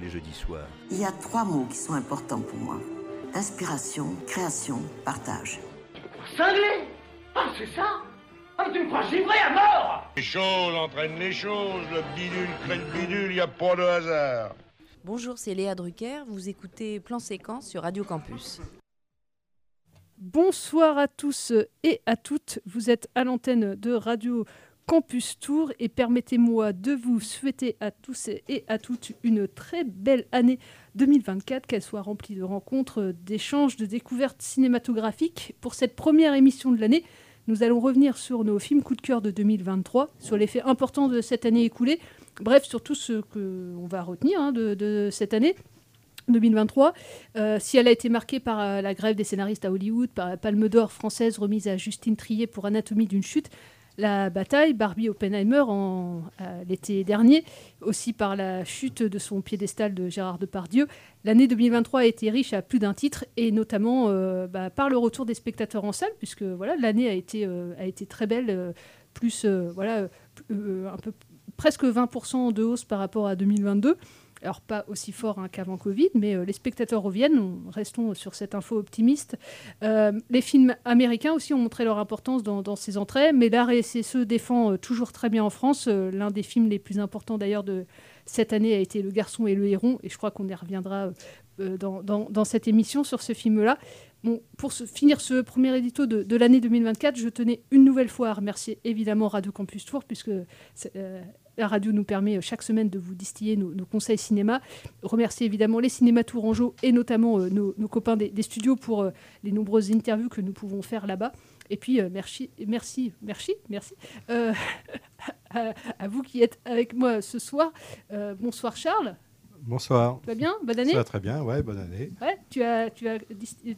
les jeudis soirs. Il y a trois mots qui sont importants pour moi. Inspiration, création, partage. Cinglé Ah, c'est ça Ah, tu me crois givré à mort Les choses entraînent les choses, le bidule crée le bidule, il n'y a pas de hasard. Bonjour, c'est Léa Drucker, vous écoutez Plan Séquence sur Radio Campus. Bonsoir à tous et à toutes, vous êtes à l'antenne de Radio Campus Tour et permettez-moi de vous souhaiter à tous et à toutes une très belle année 2024, qu'elle soit remplie de rencontres, d'échanges, de découvertes cinématographiques. Pour cette première émission de l'année, nous allons revenir sur nos films coup de cœur de 2023, sur les faits importants de cette année écoulée, bref, sur tout ce qu'on va retenir hein, de, de cette année. 2023, euh, si elle a été marquée par euh, la grève des scénaristes à Hollywood, par la Palme d'Or française remise à Justine Trier pour Anatomie d'une chute, la bataille Barbie Oppenheimer en euh, l'été dernier, aussi par la chute de son piédestal de Gérard Depardieu. L'année 2023 a été riche à plus d'un titre et notamment euh, bah, par le retour des spectateurs en salle, puisque voilà l'année a été euh, a très belle, plus voilà presque 20% de hausse par rapport à 2022. Alors pas aussi fort hein, qu'avant Covid, mais euh, les spectateurs reviennent. On- Restons sur cette info optimiste. Euh, les films américains aussi ont montré leur importance dans, ces entrées, mais la RSSE défend euh, toujours très bien en France. L'un des films les plus importants d'ailleurs de cette année a été Le Garçon et le Héron, et je crois qu'on y reviendra dans cette émission sur ce film-là. Pour finir ce premier édito de, l'année 2024, je tenais une nouvelle fois à remercier évidemment Radio Campus Tour, puisque euh, la radio nous permet euh, chaque semaine de vous distiller nos, conseils cinéma. Remercier évidemment les cinémas Tourangeau et notamment euh, nos, copains des, studios pour les nombreuses interviews que nous pouvons faire là-bas. Et puis, merci, merci, merci, merci à, vous qui êtes avec moi ce soir. Bonsoir Charles, Bonsoir. tu vas bien? Bonne année? Ça va très bien, ouais, bonne année. Ouais, tu as, tu, as,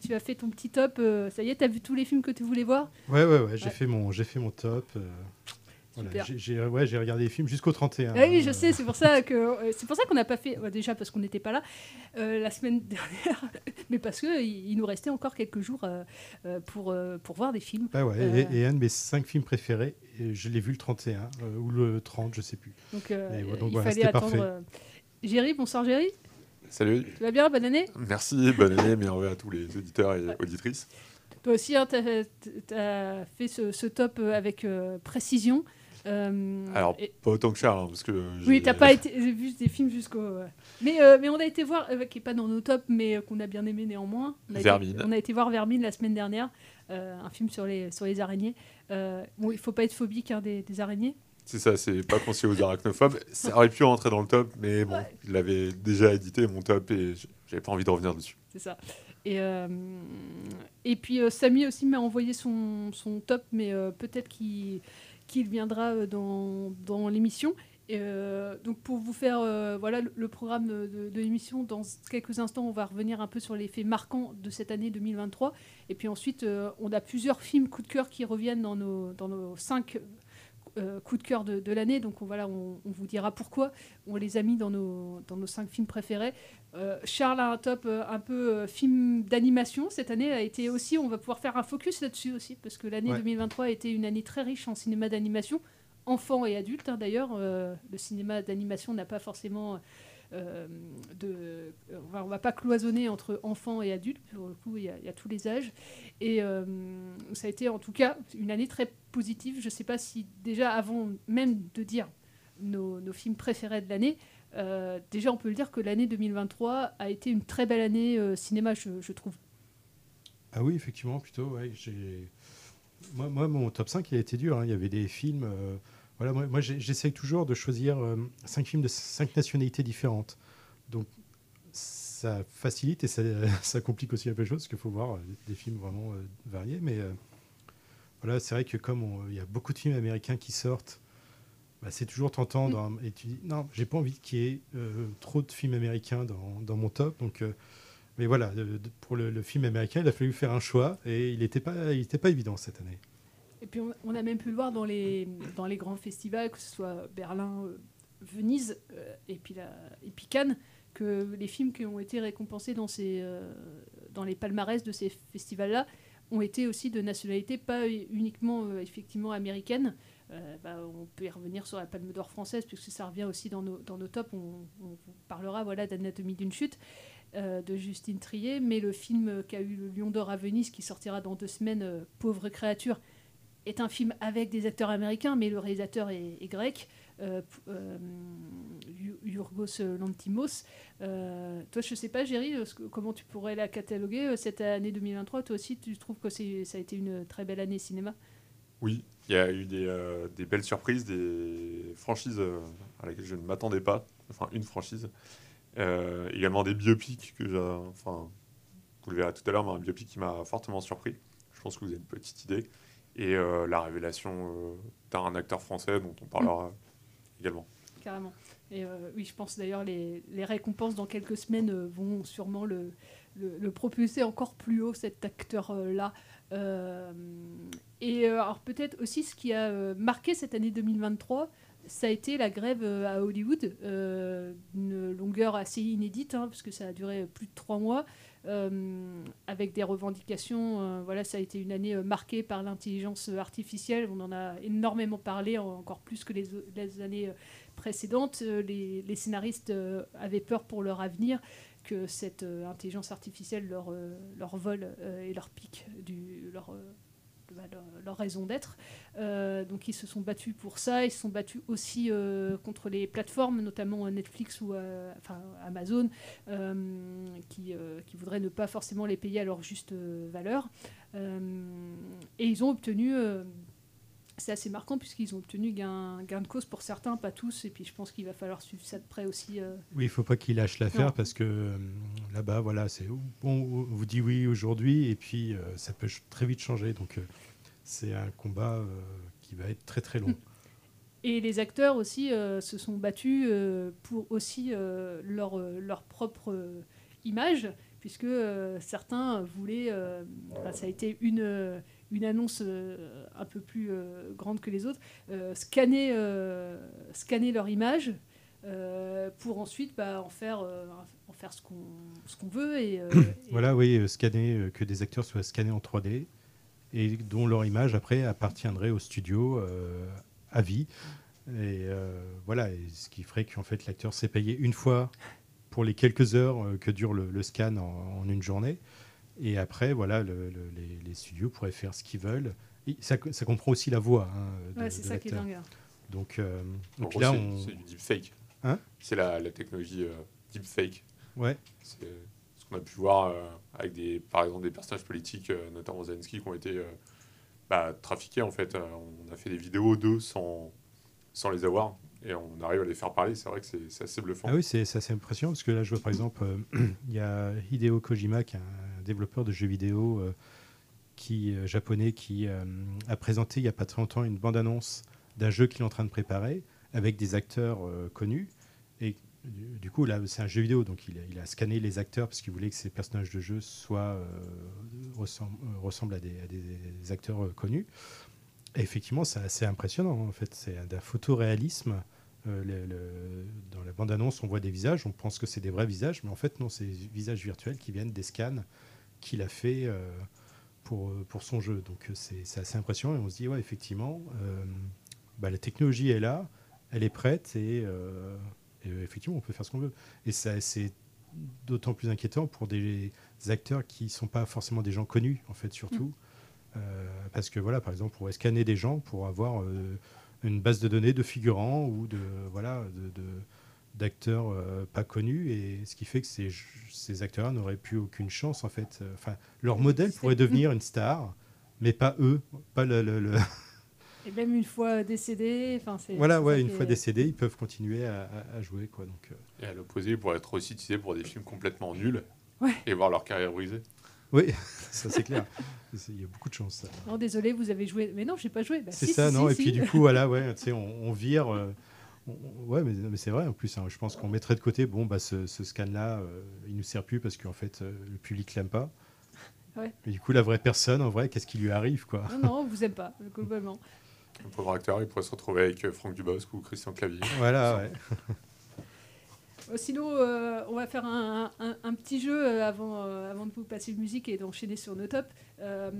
tu as fait ton petit top, euh, ça y est, tu as vu tous les films que tu voulais voir? Ouais, ouais, ouais, j'ai fait mon, fait mon top. euh, voilà, j'ai, ouais, regardé les films jusqu'au 31. Ah oui, je euh, sais, c'est pour ça que euh, c'est pour ça qu'on n'a pas fait ouais, déjà parce qu'on n'était pas là euh, la semaine dernière, mais parce que il, nous restait encore quelques jours pour pour voir des films. ouais, ouais, et, et un de mes cinq films préférés, je l'ai vu le 31 euh, ou le 30, je sais plus. donc, il fallait attendre. parfait. Géry, bonsoir Géry, Salut, tu vas bien, bonne année? merci, bonne année, merveille à tous les auditeurs et auditrices. Toi aussi, hein, tu as, fait ce, ce top euh, avec euh, précision. Euh, Alors, et- pas autant que Charles, hein, parce que. Oui, t'as pas été j'ai vu des films jusqu'au. ouais. Mais, euh, mais on a été voir, qui n'est pas dans nos tops, mais qu'on a bien aimé néanmoins. On a été- Vermine. on a été voir Vermine la semaine dernière, un film sur les, sur les araignées. Bon, il faut pas être phobique hein, des, des araignées. C'est ça, c'est pas conseillé aux arachnophobes. Ça aurait pu rentrer dans le top, mais bon, il l'avait déjà édité, mon top, et j'avais pas envie de revenir dessus. C'est ça. Et, euh, et puis euh, Samy aussi m'a envoyé son, son top, mais euh, peut-être qu'il viendra euh, dans, dans l'émission. Donc pour vous faire voilà le, le programme de, de l'émission, dans quelques instants, on va revenir un peu sur les faits marquants de cette année 2023. Et puis ensuite, on a plusieurs films coup de cœur qui reviennent dans nos, dans nos cinq euh, coups de cœur de, de l'année. Donc on, voilà, on, on vous dira pourquoi on les a mis dans nos, dans nos cinq films préférés. Euh, Charles a un top euh, un peu film d'animation. Cette année a été aussi, on va pouvoir faire un focus là-dessus aussi, parce que l'année Ouais. 2023 a été une année très riche en cinéma d'animation, enfants et adultes hein, d'ailleurs. Le cinéma d'animation n'a pas forcément de. On va, on va pas cloisonner entre enfants et adultes, pour le coup, il y, a- tous les âges. Et euh, ça a été en tout cas une année très positive. Je ne sais pas si déjà avant même de dire nos, films préférés de l'année, Euh, déjà, on peut le dire que l'année 2023 a été une très belle année euh, cinéma, je, trouve. Ah oui, effectivement, plutôt. Moi, mon top 5, il a été dur. hein. Il y avait des films. euh, voilà, moi, j'essaye toujours de choisir 5 films de 5 nationalités différentes. Donc, ça facilite et ça, ça complique aussi un peu les choses, parce qu'il faut voir euh, des films vraiment euh, variés. Mais euh, voilà, c'est vrai que comme il y a beaucoup de films américains qui sortent, bah, c'est toujours tentant. dans- et tu dis, non, j'ai pas envie qu'il y ait euh, trop de films américains dans, dans mon top. Donc, euh, mais voilà, pour le, le film américain, il a fallu faire un choix et il n'était pas, il était pas évident cette année. Puis on, a même pu le voir dans les, dans les grands festivals, que ce soit Berlin, euh, Venise euh, et, puis et puis Cannes, que les films qui ont été récompensés dans, ces, euh, dans les palmarès de ces festivals-là ont été aussi de nationalité pas uniquement effectivement américaine. Bah, on peut y revenir sur la Palme d'Or française, puisque ça revient aussi dans nos, dans nos tops. On, parlera voilà, d'Anatomie d'une chute de Justine Trier, mais le film qui a eu le Lion d'Or à Venise, qui sortira dans deux semaines, Pauvre créature, est un film avec des acteurs américains, mais le réalisateur est, grec, euh, euh, Yorgos Lantimos. Euh, toi, je sais pas, Géry, euh, comment tu pourrais la cataloguer cette année 2023 Toi aussi, tu trouves que ça a été une très belle année cinéma? Oui, il y a eu des, belles surprises, des franchises à laquelle je ne m'attendais pas, enfin une franchise. Également des biopics que enfin, vous le verrez tout à l'heure, mais un biopic qui m'a fortement surpris. Je pense que vous avez une petite idée. Et euh, la révélation euh, d'un acteur français dont on parlera également. Carrément. Et euh, oui, je pense d'ailleurs les, les récompenses dans quelques semaines vont sûrement le, le, propulser encore plus haut, cet acteur-là. Et alors peut-être aussi ce qui a marqué cette année 2023, ça a été la grève à Hollywood, euh, une longueur assez inédite, hein, parce ça a duré plus de trois mois, avec des revendications. euh, voilà, ça a été une année euh, marquée par l'intelligence artificielle. On en a énormément parlé, en- encore plus que les, années euh, précédentes. Euh, Les, les scénaristes euh, avaient peur pour leur avenir que cette euh, intelligence artificielle leur, euh, leur vole euh, et leur pique du, leur, euh, bah, leur, leur raison d'être. Euh, donc ils se sont battus pour ça. Ils se sont battus aussi euh, contre les plateformes, notamment Netflix ou euh, enfin, Amazon, euh, qui, euh, qui voudraient ne pas forcément les payer à leur juste euh, valeur. Euh, et ils ont obtenu... c'est assez marquant puisqu'ils ont obtenu gain, gain de cause pour certains, pas tous, et puis je pense qu'il va falloir suivre ça de près aussi. euh, Oui, il faut pas qu'il lâche l'affaire parce que euh, là-bas, voilà, c'est bon, on vous dit oui aujourd'hui et puis euh, ça peut très vite changer. Donc c'est un combat qui va être très très long. Et les acteurs aussi se sont battus pour aussi leur, leur propre image, puisque certains voulaient, ça a été une, une annonce euh, un peu plus euh, grande que les autres, euh, scanner, scanner leur image pour ensuite bah, en faire, en faire ce qu'on veut. Et, et- Voilà, oui, scanner, que des acteurs soient scannés en 3D et dont leur image après appartiendrait au studio euh, à vie. Et euh, voilà, et ce qui ferait qu'en fait l'acteur s'est payé une fois pour les quelques heures que dure le, le scan en, en une journée. Et après, voilà, le- le- les, les studios pourraient faire ce qu'ils veulent. Et ça, ça comprend aussi la voix. hein, Ouais, c'est ça qui est dingue. Donc, euh, En donc gros, là, c'est- on. c'est du deepfake. Hein? C'est la, la technologie euh, deepfake. Ouais. C'est ce qu'on a pu voir euh, avec des, par exemple des personnages politiques, euh, notamment Zelensky, qui ont été euh, bah, trafiqués en fait. Euh, on a fait des vidéos d'eux sans, sans les avoir et on arrive à les faire parler. C'est vrai que c'est c'est assez bluffant. Ah oui, c'est c'est assez impressionnant parce que là, je vois par exemple, euh, il y a Hideo Kojima, qui est un développeur de jeux vidéo euh, qui, euh, japonais, qui euh, a présenté il n'y a pas très longtemps une bande-annonce d'un jeu qu'il est en train de préparer avec des acteurs connus. Et du, coup, là, c'est un jeu vidéo, donc il a, scanné les acteurs parce qu'il voulait que ces personnages de jeu soient, ressemblent, à, des, acteurs connus. Et effectivement, c'est assez impressionnant. En fait, c'est d'un photoréalisme. Dans la bande-annonce, on voit des visages, on pense que c'est des vrais visages, mais en fait, non, c'est des visages virtuels qui viennent des scans qu'il a fait euh, pour, euh, pour son jeu. Donc, euh, c'est assez impressionnant et on se dit, ouais, effectivement, bah, la technologie est là, elle est prête et, et, effectivement, on peut faire ce qu'on veut. Et ça, c'est d'autant plus inquiétant pour des acteurs qui ne sont pas forcément des gens connus, en fait, surtout. Euh, parce que voilà, par exemple, on pourrait scanner des gens pour avoir euh, une base de données de figurants ou de voilà de, de, d'acteurs euh, pas connus et ce qui fait que ces, ces acteurs n'auraient plus aucune chance en fait. Enfin, leur modèle pourrait devenir une star, mais pas eux, pas le. le- le- Et même une fois décédé, enfin c'est. voilà, ouais, une fois décédés, ils peuvent continuer à, à- à jouer quoi. Donc, euh, Et à l'opposé, ils pourraient être aussi utilisés pour des films complètement nuls Ouais. et voir leur carrière brisée. oui, ça c'est clair. Il y a beaucoup de chance. ça. Non, désolé, vous avez joué. Mais non, j'ai pas joué. Bah, C'est si, ça, si, non si, Et puis du coup, voilà, ouais, tu sais, on, on vire. euh, ouais, mais, mais c'est vrai en plus. hein, je pense qu'on mettrait de côté. Bon, bah, ce, ce scan-là, euh, il nous sert plus parce qu'en fait, euh, le public l'aime pas. Ouais. Mais du coup, la vraie personne, en vrai, qu'est-ce qui lui arrive, quoi? Non, non, on vous aime pas, globalement. Le pauvre acteur, il pourrait se retrouver avec euh, Franck Dubosc ou Christian Clavier. Voilà, ouais. Euh, Sinon, euh, on va faire un, un- un petit jeu euh, avant, euh, avant de vous passer une musique et d'enchaîner sur nos tops. Euh,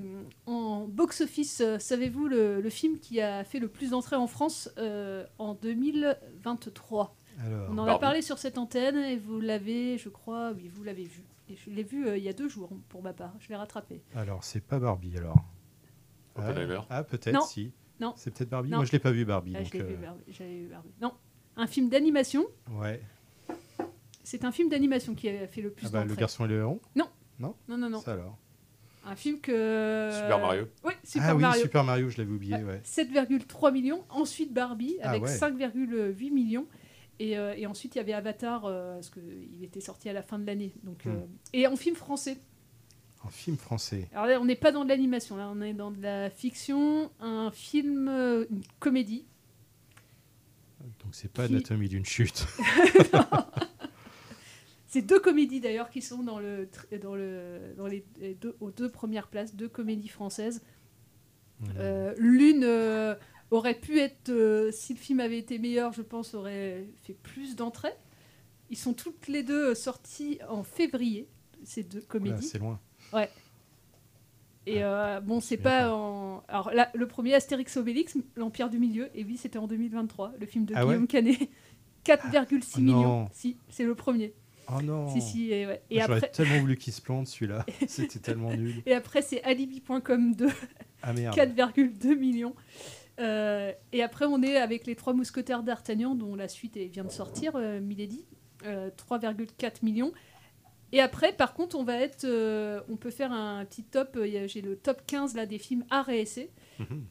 en box-office, savez-vous le, le film qui a fait le plus d'entrées en France euh, en 2023 Alors, On en a parlé sur cette antenne et vous l'avez, je crois, oui, vous l'avez vu. Et je l'ai vu euh, il y a deux jours pour ma part. Je l'ai rattrapé. alors c'est pas Barbie, alors. Ah. Ah, peut-être, Non. si. Non. C'est peut-être Barbie. Non. Moi, je l'ai pas vu Barbie. Ah, je l'ai vu, Barbie, j'avais vu Barbie. Non, un film d'animation. ouais. C'est un film d'animation qui a fait le plus Ah bah, le garçon et le héron? Non. Non? Non, non, non. Ça alors? Un film que. Super Mario. Oui, Super ah oui, Mario. Super Mario, je l'avais oublié. Ouais, Ouais. 7,3 millions. Ensuite Barbie Ah avec ouais. 5,8 millions. Et, euh, et ensuite il y avait Avatar, euh, parce qu'il était sorti à la fin de l'année. Donc, Hmm. euh, et en film français. Un film français. Alors là, on n'est pas dans de l'animation, là, on est dans de la fiction, un film, euh, une comédie. Donc c'est pas Qui- Anatomie d'une chute. C'est deux comédies d'ailleurs qui sont dans, le, tr- dans, le, dans les, les deux, aux deux premières places, deux comédies françaises. Euh, L'une euh, aurait pu être, euh, si le film avait été meilleur, je pense, aurait fait plus d'entrées. Ils sont toutes les deux sorties en février, ces deux comédies. c'est loin. Ouais. Et euh, bon, c'est pas en. Alors là, le premier Astérix Obélix, l'Empire du Milieu, et oui, c'était en 2023, le film de Ah ouais Guillaume Canet. 4,6 Ah millions. non. Si, c'est le premier. Oh non. Si, si, et, ouais. et J'aurais après. tellement voulu qu'il se plante celui-là. C'était tellement nul. Et après, c'est alibi.com 2, Ah merde. 4,2 millions. Euh, et après, on est avec les trois mousquetaires d'Artagnan, dont la suite vient de sortir, euh, Milady, euh, 3,4 millions. Et après, par contre, on va être, euh, on peut faire un petit top. J'ai le top 15 là des films art et essai. Mhm.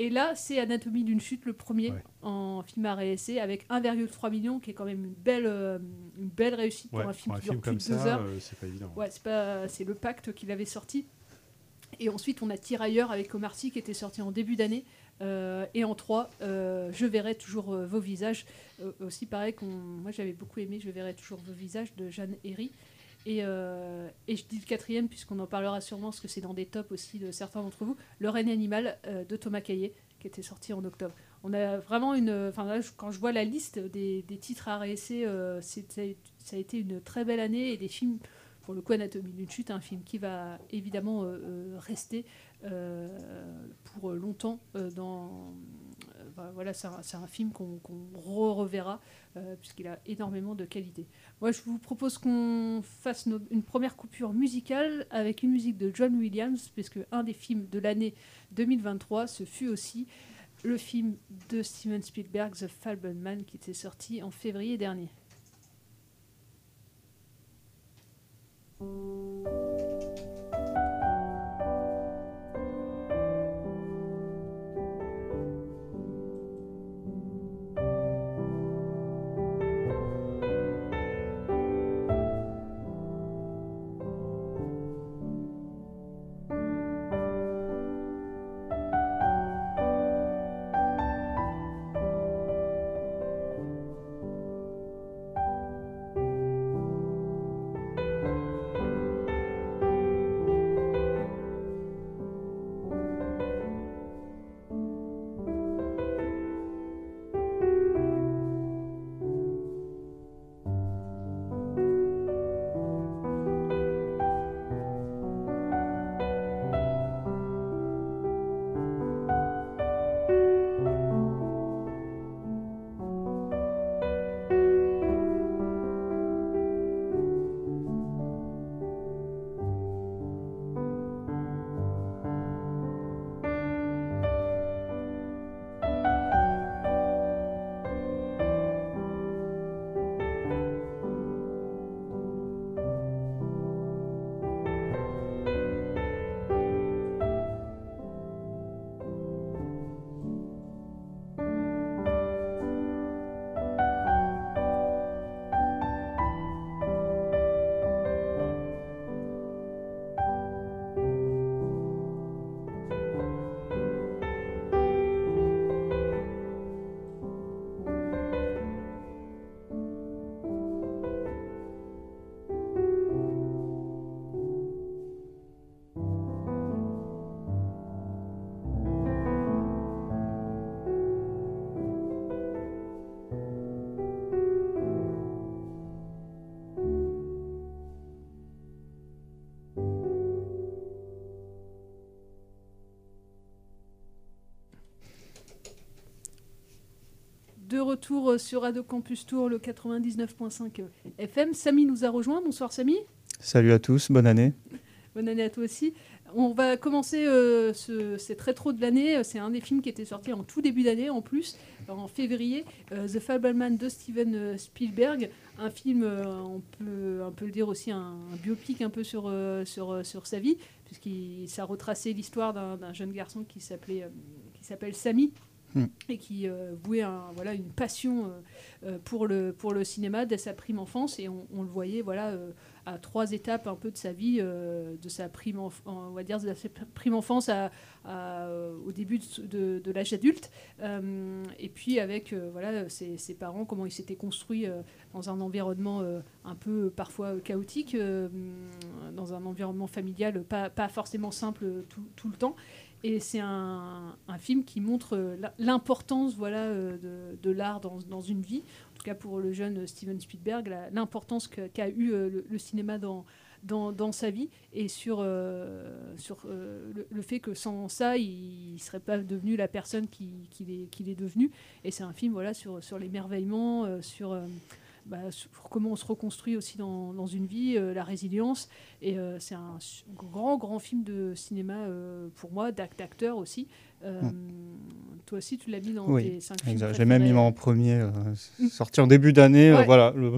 Et là, c'est Anatomie d'une chute, le premier Ouais. en film art et essai, avec 1,3 million, qui est quand même une belle, euh, une belle réussite Ouais, pour un film pour un qui dure film plus comme de deux ça, heures. euh, c'est pas évident. Ouais, c'est pas, c'est le pacte qu'il avait sorti. Et ensuite, on a Tirailleurs avec Omar Sy qui était sorti en début d'année. Euh, et en 3, Je verrai toujours euh, vos visages. Aussi pareil, qu'on, moi j'avais beaucoup aimé Je verrai toujours vos visages de Jeanne Herry. Et, euh, et je dis le quatrième, puisqu'on en parlera sûrement, parce que c'est dans des tops aussi de certains d'entre vous, Le règne animal euh, de Thomas Caillet, qui était sorti en octobre. On a vraiment une. Enfin, là, quand je vois la liste des, titres à réessayer, euh, c'était- ça a été une très belle année et des films pour le coup, Anatomie d'une chute, un film qui va évidemment euh, euh, rester euh, pour longtemps euh, dans. Bah, voilà, c'est un, film qu'on re-reverra euh, puisqu'il a énormément de qualité. Moi, je vous propose qu'on fasse une première coupure musicale avec une musique de John Williams, puisque un des films de l'année 2023, ce fut aussi le film de Steven Spielberg, The Fableman, qui était sorti en février dernier. De retour euh, sur Radio Campus Tour, le 99.5 FM. Samy nous a rejoint. Bonsoir Samy. Salut à tous, bonne année. Bonne année à toi aussi. On va commencer euh, ce, cette rétro de l'année. C'est un des films qui était sorti en tout début d'année en plus, en février. Euh, The Fableman de Steven euh, Spielberg. Un film, euh, on, peut, on peut le dire aussi, un, un biopic un peu sur, euh, sur, euh, sur sa vie, puisqu'il ça retraçait l'histoire d'un jeune garçon qui s'appelait euh, qui s'appelle Samy. Mm. Et qui euh, vouait voilà, une passion euh, euh, pour, le, pour le cinéma dès sa prime enfance. Et on, on le voyait voilà, à trois étapes un peu de sa vie, euh, de sa prime, on va dire de sa prime enfance à, au début de, de- l'âge adulte. Euh, et puis avec euh, voilà, ses, parents, comment ils s'étaient construits euh, dans un environnement un peu parfois chaotique, dans un environnement familial pas, pas forcément simple tout, tout le temps. Et c'est un, un film qui montre l'importance voilà, de, de l'art dans, dans une vie. En tout cas pour le jeune Steven Spielberg, l'importance qu'a eu euh, le, cinéma dans, sa vie et sur, euh, euh, le, fait que sans ça, il ne serait pas devenu la personne qui- qu'il est, qu'il est devenu. Et c'est un film voilà, sur, l'émerveillement, sur, bah, sur comment on se reconstruit aussi dans, dans une vie, la résilience. Et c'est un grand, grand film de cinéma pour moi, d'act- d'acteur aussi. Euh, Toi aussi, tu l'as mis dans Oui, tes cinq films. exact. J'ai même mis en premier, euh, Mm. sorti en début d'année. euh, Ouais. voilà, le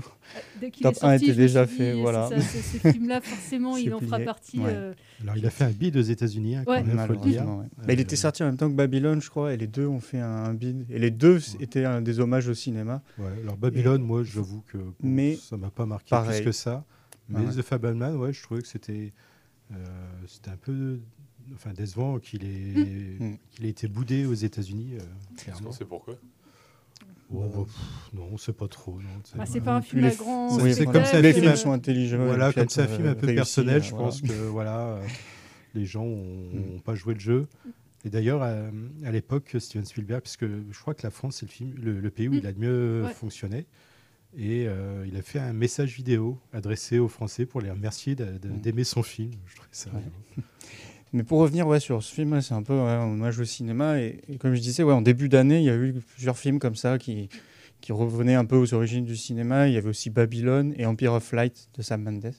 Dès top est sorti, 1 était déjà fait. dit, Voilà. ça, ce film-là, forcément, il en fera partie. Ouais. euh, Alors, il a fait un bid aux États-Unis, hein, quand Ouais. même, faut le dire. Malheureusement, ouais. Euh, Bah, il était sorti en même temps que Babylone, je crois, et les deux ont fait un bid. Et les deux étaient un des hommages au cinéma. Ouais, alors Babylone, moi, j'avoue que bon, Mais ça m'a pas marqué pareil. plus que ça. Mais Ouais. The Fableman, ouais, je trouvais que c'était euh, c'était un peu enfin, décevant qu'il ait, Mm. qu'il ait été boudé aux États-Unis. euh, clairement. sait pourquoi Oh, bah, pff, non, on sait pas trop. c'est- Bah, c'est pas un film les à grand C'est- Oui, c'est comme ça, les films sont intelligents. Voilà, comme c'est un peut-être, film un euh, peu personnel, euh, je voilà. pense que voilà, euh, les gens n'ont Mm. pas joué le jeu. Et d'ailleurs, euh, à l'époque, Steven Spielberg, puisque je crois que la France, c'est le, film, le, le pays où Mm. il a le mieux Ouais. fonctionné. Et euh, il a fait un message vidéo adressé aux Français pour les remercier d'aimer son film. Je trouvais ça. Ouais. Mais pour revenir ouais, sur ce film, c'est un peu ouais, un hommage au cinéma. Et, et comme je disais, ouais, en début d'année, il y a eu plusieurs films comme ça qui, qui revenaient un peu aux origines du cinéma. Il y avait aussi Babylone et Empire of Light de Sam Mendes.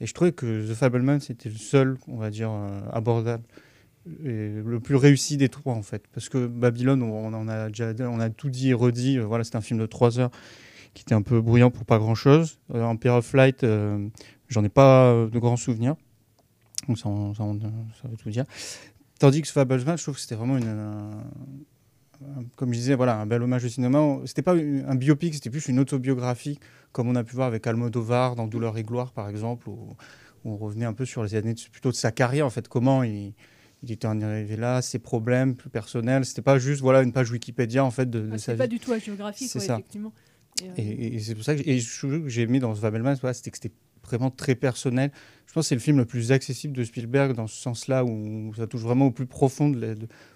Et je trouvais que The Fableman, c'était le seul, on va dire, euh, abordable et le plus réussi des trois, en fait. Parce que Babylone, on, on a déjà on a tout dit et redit. Euh, Voilà, c'est un film de trois heures qui était un peu bruyant pour pas grand-chose. Euh, Empire of Light, euh, j'en ai pas de grands souvenirs. Donc ça, ça, ça veut tout dire. Tandis que Fableman, je trouve que c'était vraiment une, un- comme je disais, voilà, un bel hommage au cinéma. C'était pas un biopic, c'était plus une autobiographie, comme on a pu voir avec Almodovar dans Douleur et gloire, par exemple, où, où on revenait un peu sur les années de- plutôt de sa carrière, en fait, comment il, il était en arrivé là, ses problèmes plus personnels. C'était pas juste voilà une page Wikipédia en fait de, de ah, sa c'est pas vie. du tout hagiographique, C'est ouais, ça. effectivement. Et, euh, Et, et c'est pour ça que, j'ai aimé dans Fabelman, voilà, c'était que c'était vraiment très personnel. Je pense que c'est le film le plus accessible de Spielberg dans ce sens-là, où ça touche vraiment au plus profond, de, la-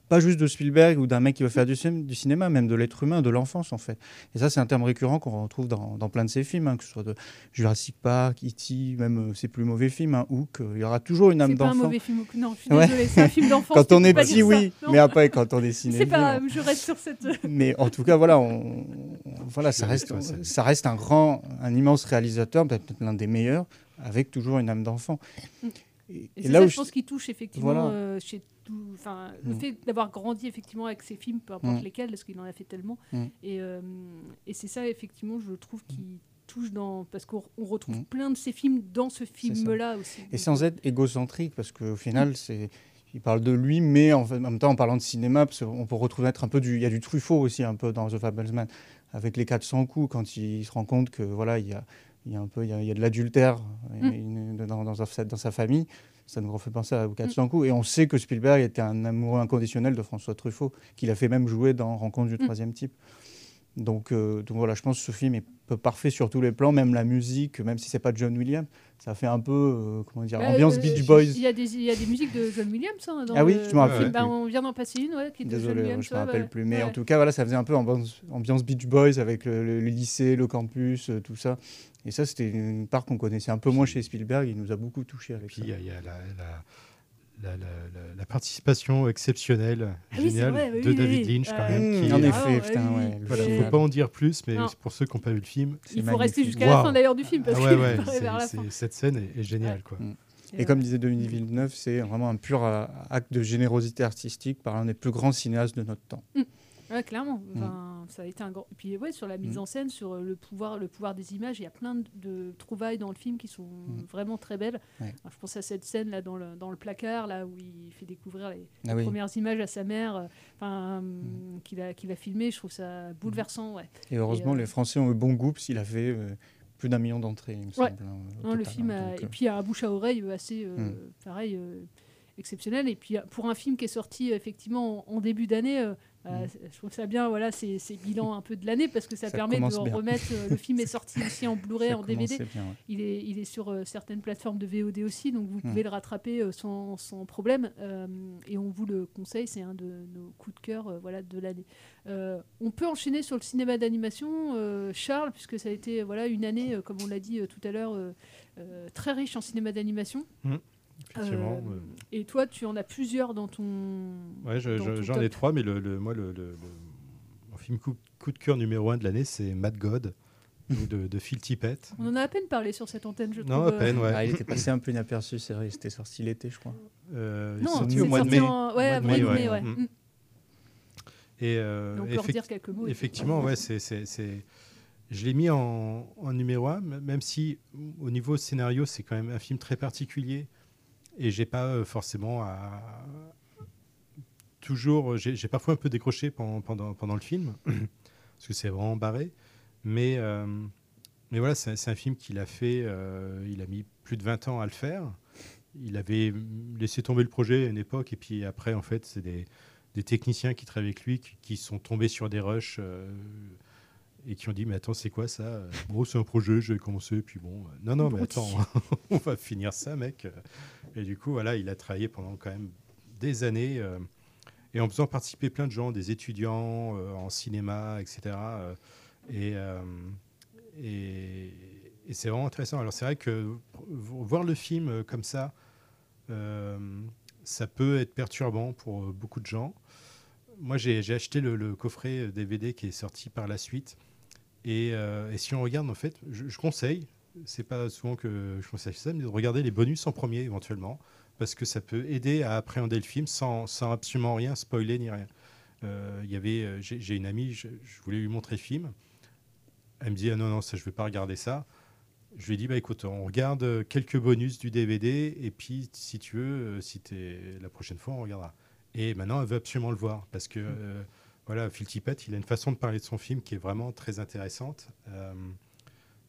pas juste de Spielberg ou d'un mec qui veut faire du, cin- du cinéma, même de l'être humain, de l'enfance en fait. Et ça, c'est un terme récurrent qu'on retrouve dans, dans plein de ses films, hein, que ce soit de Jurassic Park, E.T., même euh, ses plus mauvais films, hein, Hook, euh, il y aura toujours une âme c'est pas un d'enfant. mauvais film. Non, je suis Ouais. désolée, c'est un film d'enfance. Quand on est petit, ça. oui, mais après, quand on est C'est cinéphile, pas. Je reste sur cette. mais en tout cas, voilà, on, on- voilà, ça reste, ça reste un grand, un immense réalisateur, peut-être l'un des meilleurs, avec toujours une âme d'enfant. Et, Et et c'est là ça, où je pense, qu'il touche effectivement Voilà. euh, chez tout. Enfin, le Mm. fait d'avoir grandi effectivement avec ses films, peu importe Mm. lesquels, parce qu'il en a fait tellement. Mm. Et, euh, et c'est ça effectivement, je trouve, qui touche dans parce qu'on on retrouve plein de ses films dans ce film-là aussi. Et sans euh, être égocentrique, parce qu'au final, c'est, il parle de lui, mais en, fait- en même temps, en parlant de cinéma, parce qu'on peut retrouver un peu du, il y a du Truffaut aussi un peu dans The Fablesman, avec les 400 coups, quand il, se rend compte que voilà, il y a, il y a un peu, il y a, il y a de l'adultère Mm. dans, dans sa, dans sa famille. Ça nous refait penser aux 400 coups. Et on sait que Spielberg était un amoureux inconditionnel de François Truffaut, qu'il a fait même jouer dans Rencontre du Mm. troisième type. Donc, euh, donc voilà, je pense que ce film est peu parfait sur tous les plans, même la musique, même si c'est pas John Williams, ça fait un peu, euh, comment dire, bah, ambiance euh, Beach Boys. Il y, a des, il y a des musiques de John Williams hein, dans Ah oui, je m'en le rappelle. Bah, on vient d'en passer une, ouais, qui est de John Désolé, Williams. je me rappelle ouais. plus. Mais en tout cas, voilà, ça faisait un peu ambiance, ambiance Beach Boys avec le, le- le lycée, le campus, euh, tout ça. Et ça, c'était une part qu'on connaissait un peu moins chez Spielberg. Il nous a beaucoup touché avec Puis ça. il y a, la, la- la, la- la- la participation exceptionnelle, Ah oui, géniale vrai, de oui, David oui. Lynch, quand Ah, même. qui En est- effet, Ah, putain, oui, ouais, Voilà, faut pas en dire plus, mais Non. pour ceux qui n'ont pas vu le film, Il faut magnifique. rester jusqu'à la Waouh. fin d'ailleurs du film parce ah ouais, ouais, vers la fin. cette scène est, est géniale. Quoi. Mm. Et Et comme disait Denis Villeneuve, c'est vraiment un pur euh, acte de générosité artistique par l'un des plus grands cinéastes de notre temps. Ouais, clairement. Mm. Ça a été un grand. Et puis ouais, sur la mise Mm. en scène, sur euh, le pouvoir, le pouvoir des images, il y a plein de, de trouvailles dans le film qui sont vraiment très belles. Ouais. Alors, je pense à cette scène là dans le, dans le placard, là où il fait découvrir les, Ah les oui. premières images à sa mère, euh, enfin hum, qu'il a qu'il a filmé. Je trouve ça bouleversant. Ouais. Et heureusement, euh, les Français ont eu bon goût qu'il a fait euh, plus d'un million d'entrées, il me Ouais. hein, le film hein, a- donc, et euh, puis il y a un bouche à oreille euh, assez euh, Mm. pareil euh, exceptionnel et puis euh, pour un film qui est sorti euh, effectivement en, en début d'année euh, euh, je trouve ça bien voilà c'est c'est bilan un peu de l'année parce que ça, Ça permet de bien. remettre euh, le film est sorti aussi en Blu-ray en DVD commençait bien, ouais. il est il est sur euh, certaines plateformes de VOD aussi donc vous Mm. pouvez le rattraper euh, sans, sans problème euh, et on vous le conseille c'est un de nos coups de cœur euh, voilà de l'année euh, on peut enchaîner sur le cinéma d'animation, euh, Charles, puisque ça a été voilà une année, euh, comme on l'a dit euh, tout à l'heure, euh, euh, très riche en cinéma d'animation. Mmh, effectivement, Euh, ouais. Et toi, tu en as plusieurs dans ton. Ouais, je- je- j'en ai trois, mais le, le- moi, le, le- le- mon film coup, coup de cœur numéro un de l'année, c'est Mad God de, de Phil Tippett. On en a à peine parlé sur cette antenne, je Non, trouve. à peine, ouais. Ah, il était passé un peu inaperçu, c'est vrai, il était sorti l'été, je crois. Euh, il Non, est sorti au mois de mai. en- ouais, avril, mai, mai, ouais. Mm. Mm. Et, euh, Et on peut effect- redire quelques mots, Effectivement, ouais, c'est, je l'ai mis en, en numéro un, m- même si au niveau scénario, c'est quand même un film très particulier. Et j'ai pas euh, forcément à. Toujours, j'ai, j'ai parfois un peu décroché pendant, pendant, pendant le film, parce que c'est vraiment barré. Mais, euh, mais voilà, c'est, un film qu'il a fait, euh, il a mis plus de 20 ans à le faire. Il avait laissé tomber le projet à une époque, et puis après, en fait, c'est des, des techniciens qui travaillent avec lui qui, qui sont tombés sur des rushs euh, et qui ont dit mais attends c'est quoi ça? Bon c'est un projet j'ai commencé puis bon euh, non non mais attends on va finir ça mec et du coup voilà il a travaillé pendant quand même des années euh, et en faisant participer plein de gens des étudiants euh, en cinéma etc euh, et c'est vraiment intéressant alors c'est vrai que voir le film comme ça ça peut être perturbant pour beaucoup de gens. Moi, j'ai acheté le, coffret DVD qui est sorti par la suite. Et, si on regarde, en fait, je conseille, c'est pas souvent que je conseille ça, mais de regarder les bonus en premier éventuellement, parce que ça peut aider à appréhender le film sans, sans absolument rien spoiler ni rien. Euh, y avait, euh, j'ai une amie, je, je voulais lui montrer le film. Elle me dit ah non non ça je vais pas regarder ça. Je lui ai dit bah écoute on regarde euh, quelques bonus du DVD et puis si tu veux euh, si t'es la prochaine fois on regardera. Et maintenant elle veut absolument le voir parce que euh, voilà Phil Tippett il a une façon de parler de son film qui est vraiment très intéressante. euh,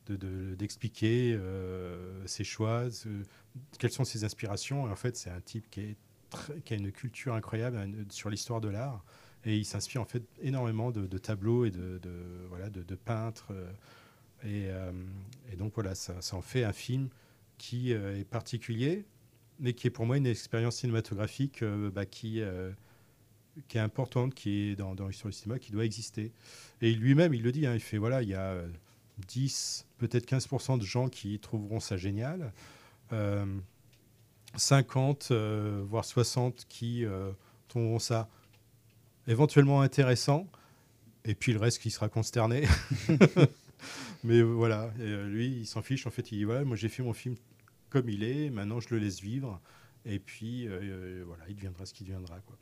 de- de- d'expliquer euh, ses choix, quelles sont ses inspirations. En fait, c'est un type qui, a une culture incroyable sur l'histoire de l'art. Et il s'inspire en fait énormément de, tableaux et de, peintres. euh, et, euh, et donc voilà, ça, en fait un film qui est particulier, mais qui est pour moi une expérience cinématographique bah, qui, est importante, qui est dans, l'histoire du cinéma, qui doit exister. Et lui-même, il le dit, hein, il fait, voilà, il y a euh, 10, peut-être 15% de gens qui trouveront ça génial, euh, 50, euh, voire 60 qui euh, trouveront ça éventuellement intéressant, et puis le reste qui sera consterné. Mais euh, voilà, et, euh, lui, il s'en fiche. En fait, il dit voilà, moi j'ai fait mon film comme il est, maintenant je le laisse vivre, et puis euh, euh, voilà, il deviendra ce qu'il deviendra. Quoi.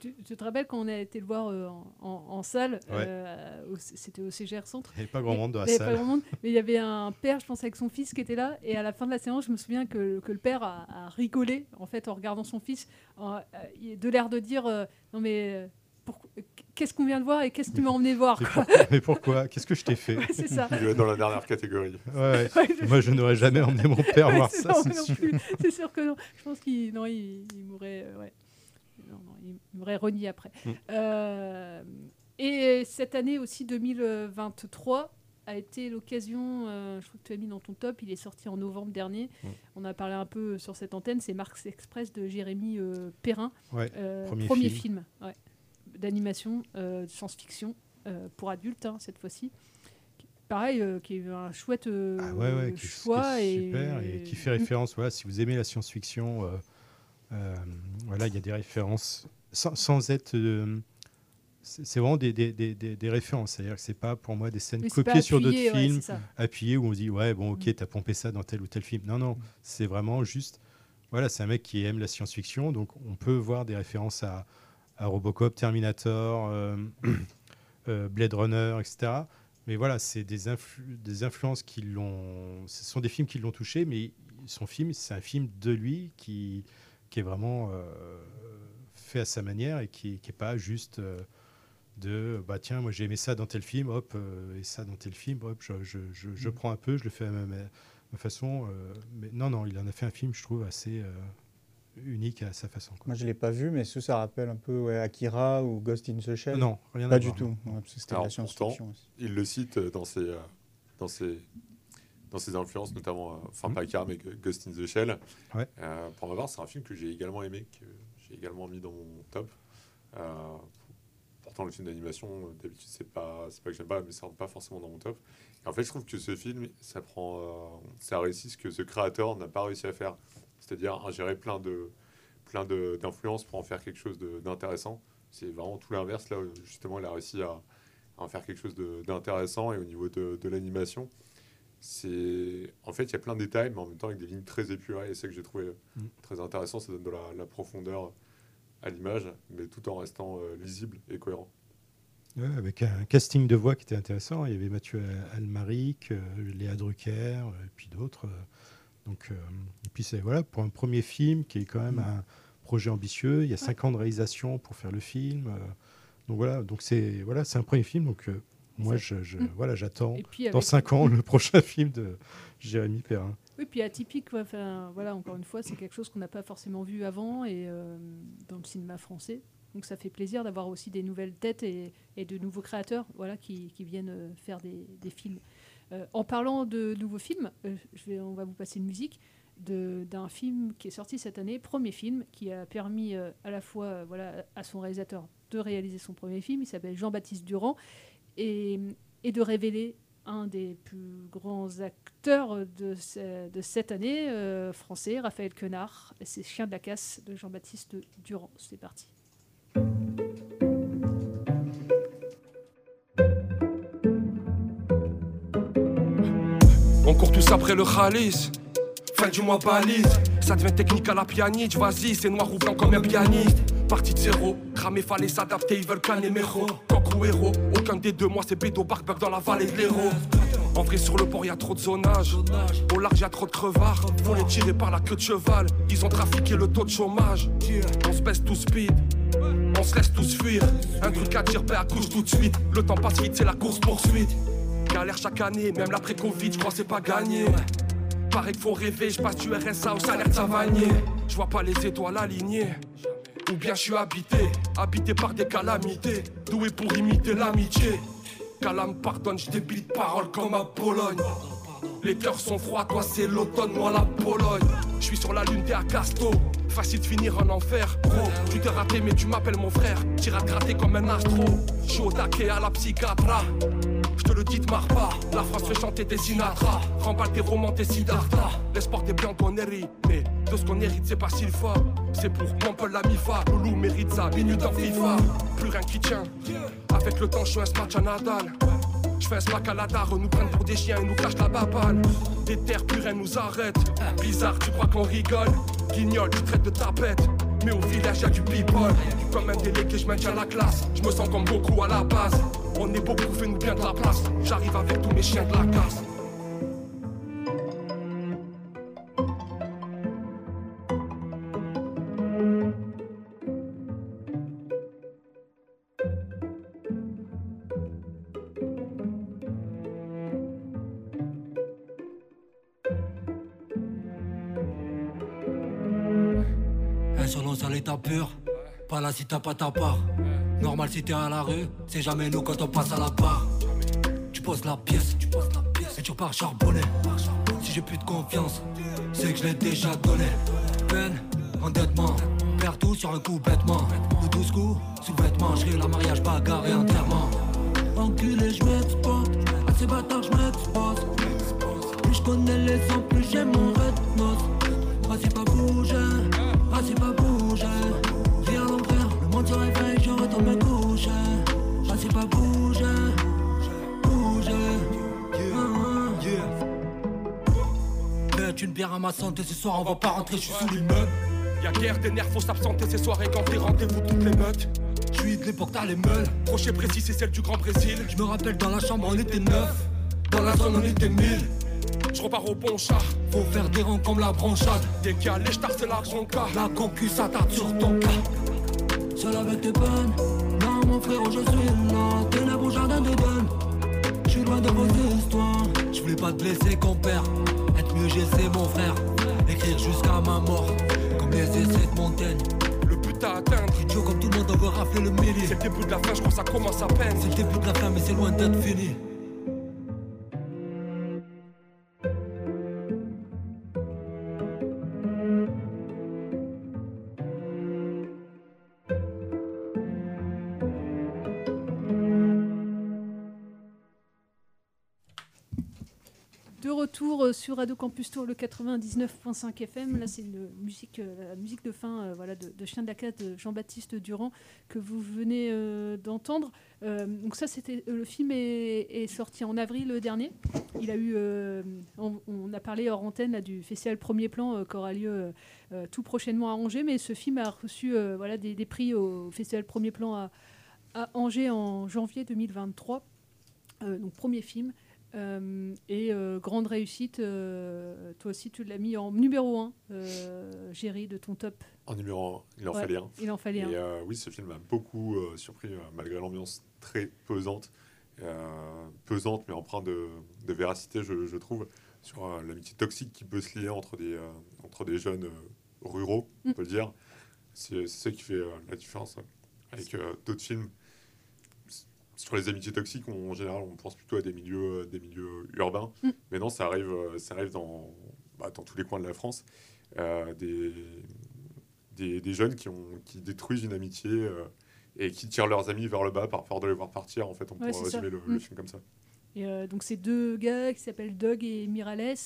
Tu, tu te rappelles quand on a été le voir euh, en, en- en salle Ouais. euh, C'était au CGR Centre. Il y avait pas grand monde dans la il y avait salle. Pas grand monde, mais il y avait un père, je pense, avec son fils qui était là. Et à la fin de la séance, je me souviens que, que le père a, a rigolé en fait en regardant son fils, en- euh, de l'air de dire euh, non mais euh, qu'est-ce qu'on vient de voir et qu'est-ce que tu m'as emmené voir Mais quoi. pourquoi, mais pourquoi Qu'est-ce que je t'ai fait? Ouais, c'est ça. Il être dans la dernière catégorie. Ouais, ouais. Moi, je n'aurais jamais emmené mon père voir ça. non, c'est non sûr. plus. C'est sûr que non. Je pense qu'il non, il, il mourrait. euh, ouais. Non, non, il m'aurait renié après. Mm. Euh, et cette année aussi, 2023, a été l'occasion, euh, je crois que tu as mis dans ton top, il est sorti en novembre dernier. Mm. On a parlé un peu sur cette antenne, c'est Marx Express de Jérémy euh, Perrin. Ouais, premier film. film, ouais, d'animation, de science-fiction, pour adultes hein, cette fois-ci. Pareil, euh, qui est un chouette euh, Ah ouais, ouais, qui, choix. qui est et, qui fait référence. Voilà, si vous aimez la science-fiction, Euh, voilà, il y a des références sans, sans être. euh, c'est vraiment des, des, des, références. C'est-à-dire que c'est pas pour moi des scènes copiées sur d'autres ouais, films, appuyées où on se dit ouais bon ok t'as pompé ça dans tel ou tel film. Non non, c'est vraiment juste voilà c'est un mec qui aime la science-fiction donc on peut voir des références à, à Robocop, Terminator, euh, euh, Blade Runner, etc. Mais voilà c'est des, influ- des influences qui l'ont, ce sont des films qui l'ont touché, mais son film c'est un film de lui qui qui est vraiment euh, fait à sa manière et qui n'est pas juste euh, de bah tiens moi j'ai aimé ça dans tel film hop euh, et ça dans tel film hop je, je, je, je Mm. prends un peu je le fais à ma, ma- ma façon euh, mais non non il en a fait un film je trouve assez euh, unique à sa façon quoi. Moi, je l'ai pas vu, mais que ça rappelle un peu ouais, Akira ou Ghost in the Shell? Non, rien Pas à du voir, tout. Ouais, c'était la science-fiction. il le cite dans ses, euh, dans ses, dans ses influences, notamment, enfin pas Akira, mais Ghost in the Shell. Ouais. Euh, pour ma part, c'est un film que j'ai également aimé, que j'ai également mis dans mon top. Euh, pourtant, le film d'animation, euh, d'habitude, c'est pas, c'est pas que j'aime pas, mais ça rentre pas forcément dans mon top. Et en fait, je trouve que ce film, ça prend, ça réussit ce que ce créateur n'a pas réussi à faire, c'est-à-dire ingérer plein de, plein d'influences pour en faire quelque chose d'intéressant. C'est vraiment tout l'inverse. Là, justement, il a réussi à, à en faire quelque chose d'intéressant. Et au niveau de, de l'animation, c'est. En fait, il y a plein de détails, mais en même temps, avec des lignes très épurées. Et c'est ça que j'ai trouvé Mm. très intéressant. Ça donne de la, la profondeur à l'image, mais tout en restant euh, lisible et cohérent. Ouais, avec un casting de voix qui était intéressant il y avait Mathieu Almaric euh, Léa Drucker euh, et puis d'autres euh, donc euh, et puis c'est voilà pour un premier film qui est quand même un projet ambitieux il y a cinq ans de réalisation pour faire le film euh, donc voilà donc c'est voilà c'est un premier film donc euh, moi je, je- voilà j'attends dans avec- cinq ans le prochain film de Jérémy Perrin Oui, puis atypique, quoi. Enfin, voilà, encore une fois, c'est quelque chose qu'on n'a pas forcément vu avant et euh, dans le cinéma français. Donc ça fait plaisir d'avoir aussi des nouvelles têtes et, et de nouveaux créateurs voilà, qui, qui viennent euh, faire des, des films. Euh, en parlant de nouveaux films, euh, je vais, on va vous passer une musique d'un film qui est sorti cette année, premier film, qui a permis euh, à la fois voilà, à son réalisateur de réaliser son premier film, il s'appelle Jean-Baptiste Durand, et, de révéler un des plus grands acteurs de, ce- de cette année, euh, français, Raphaël Quenard. Et C'est Chien de la casse de Jean-Baptiste Durand. C'est parti. On court tous après le Khalis. Fin du mois balise. Ça devient technique à la pianiste. Vas-y, c'est noir ou blanc comme un pianiste. Partie de zéro. Cramé, fallait s'adapter. Ils veulent canner méro. Coq ou héros. Aucun des deux, moi c'est Bédo Barberg dans la vallée de l'héros. En vrai, sur le port, y a trop de zonage. Au large, y a trop de crevards. Faut les tirer par la queue de cheval. Ils ont trafiqué le taux de chômage. On se baisse tout speed. On se laisse tous fuir. Un truc à dire, ben accouche tout de suite. Le temps passe vite, c'est la course poursuite. Galère chaque année, même l'après-Covid, je crois c'est pas gagné. Pareil qu'il faut rêver, je passe du RSA au salaire de Savanier. Je vois pas les étoiles alignées. Ou bien je suis habité, habité par des calamités. Doué pour imiter l'amitié. Calam pardonne, je débile de paroles comme à Pologne. Les cœurs sont froids, toi c'est l'automne, moi la Pologne. Je suis sur la lune, t'es à Casto. Facile de finir en enfer, gros. Tu t'es raté, mais tu m'appelles mon frère. T'iras te comme un astro. Je suis au taquet à la psychiatre. Je te le dis, te marre pas. La France fait chanter des Sinatra. Remballe tes romans, tes Siddhartha. L'espoir des Bianco Neri. Mais de ce qu'on hérite, c'est pas s'il faut. C'est pour mon peu la MIFA. Loulou mérite ça, minute en FIFA. Plus rien qui tient. Avec le temps, je suis un smash à Nadal. Je fais un smack à la dare, nous prennent pour des chiens et nous clashent la babale. Des terres plus rien nous arrête. Bizarre, tu crois qu'on rigole? Guignol, tu traites de tapette. Mais au village, y'a du people. Comme un délégué, je maintiens la classe. Je me sens comme beaucoup à la base. On est beaucoup, fais-nous bien de la place. J'arrive avec tous mes chiens de la casse. Insolence à l'état pur, pas là si t'as pas ta part. Normal si t'es à la rue, c'est jamais nous quand on passe à la barre. Tu poses la pièce, tu poses la pièce et tu repars charbonner. Si j'ai plus de confiance, c'est que je l'ai déjà donné. Peine, endettement, perds tout sur un coup bêtement. Ou 12 coups, sous-vêtements, je la mariage, bagarre et enterrement. Enculé, je m'exporte, à ces bâtards, je m'expose. Plus je connais les sons, plus j'ai mon red nose. Ah, c'est pas bouger, ah, c'est pas bouger. on me touche. Bah, pas bouger, une bière à ma santé, ce soir on va pas rentrer, je suis sous l'immeuble. Y'a guerre des nerfs, faut s'absenter ces soirées quand t'es rendez-vous toutes les meutes. J'suis de l'époque, t'as les meules. Projet précis, c'est celle du Grand Brésil. Je me rappelle dans la chambre, on était neuf. Dans la zone, on était mille. Je repars au bon chat Faut faire des rangs comme la branchade. Décalé, je l'argent car. La concu, ça sur ton cas. Seul avec tes peines. Non, mon frère, je suis là. Ténèbres au jardin de donne. Je suis loin de vos histoires. Je voulais pas te blesser, compère. Être mieux, j'essaie, mon frère. Écrire jusqu'à ma mort. Comme les essais de montagne. Le but à atteindre. Idiot comme tout le monde, on veut rafler le midi. C'est le début de la fin, je crois que ça commence à peine. C'est le début de la fin, mais c'est loin d'être fini. Retour euh, sur Radio Campus Tour, le 99.5 FM. Là, c'est euh, la musique de fin euh, de, Chien de la de Jean-Baptiste Durand que vous venez d'entendre. Donc ça, c'était le film est, sorti en avril dernier. Il a eu, on, a parlé hors antenne du festival Premier Plan qui aura lieu tout prochainement à Angers, mais ce film a reçu des, prix au festival Premier Plan à, à Angers en janvier 2023. Euh, donc premier film. Euh, et euh, grande réussite, euh, toi aussi tu l'as mis en numéro 1, euh, Géry, de ton top. En numéro 1, il en Ouais, fallait un. il en fallait Et un. oui, ce film m'a beaucoup surpris, malgré l'ambiance très pesante. pesante, mais empreinte de, de véracité, je, je trouve, sur l'amitié toxique qui peut se lier entre des, entre des jeunes ruraux, on Mm. peut le dire. C'est ça qui fait la différence avec d'autres films. Sur les amitiés toxiques, on- en général, on pense plutôt à des milieux, euh, des milieux urbains. Mm. Mais non, ça arrive, euh, ça arrive dans, bah, dans tous les coins de la France. Euh, des, des, des jeunes qui, ont, qui détruisent une amitié euh, et qui tirent leurs amis vers le bas par peur de les voir partir. En fait, on Ouais, pourrait résumer le, le Mm. film comme ça. Et euh, donc ces deux gars qui s'appellent Doug et Mirales,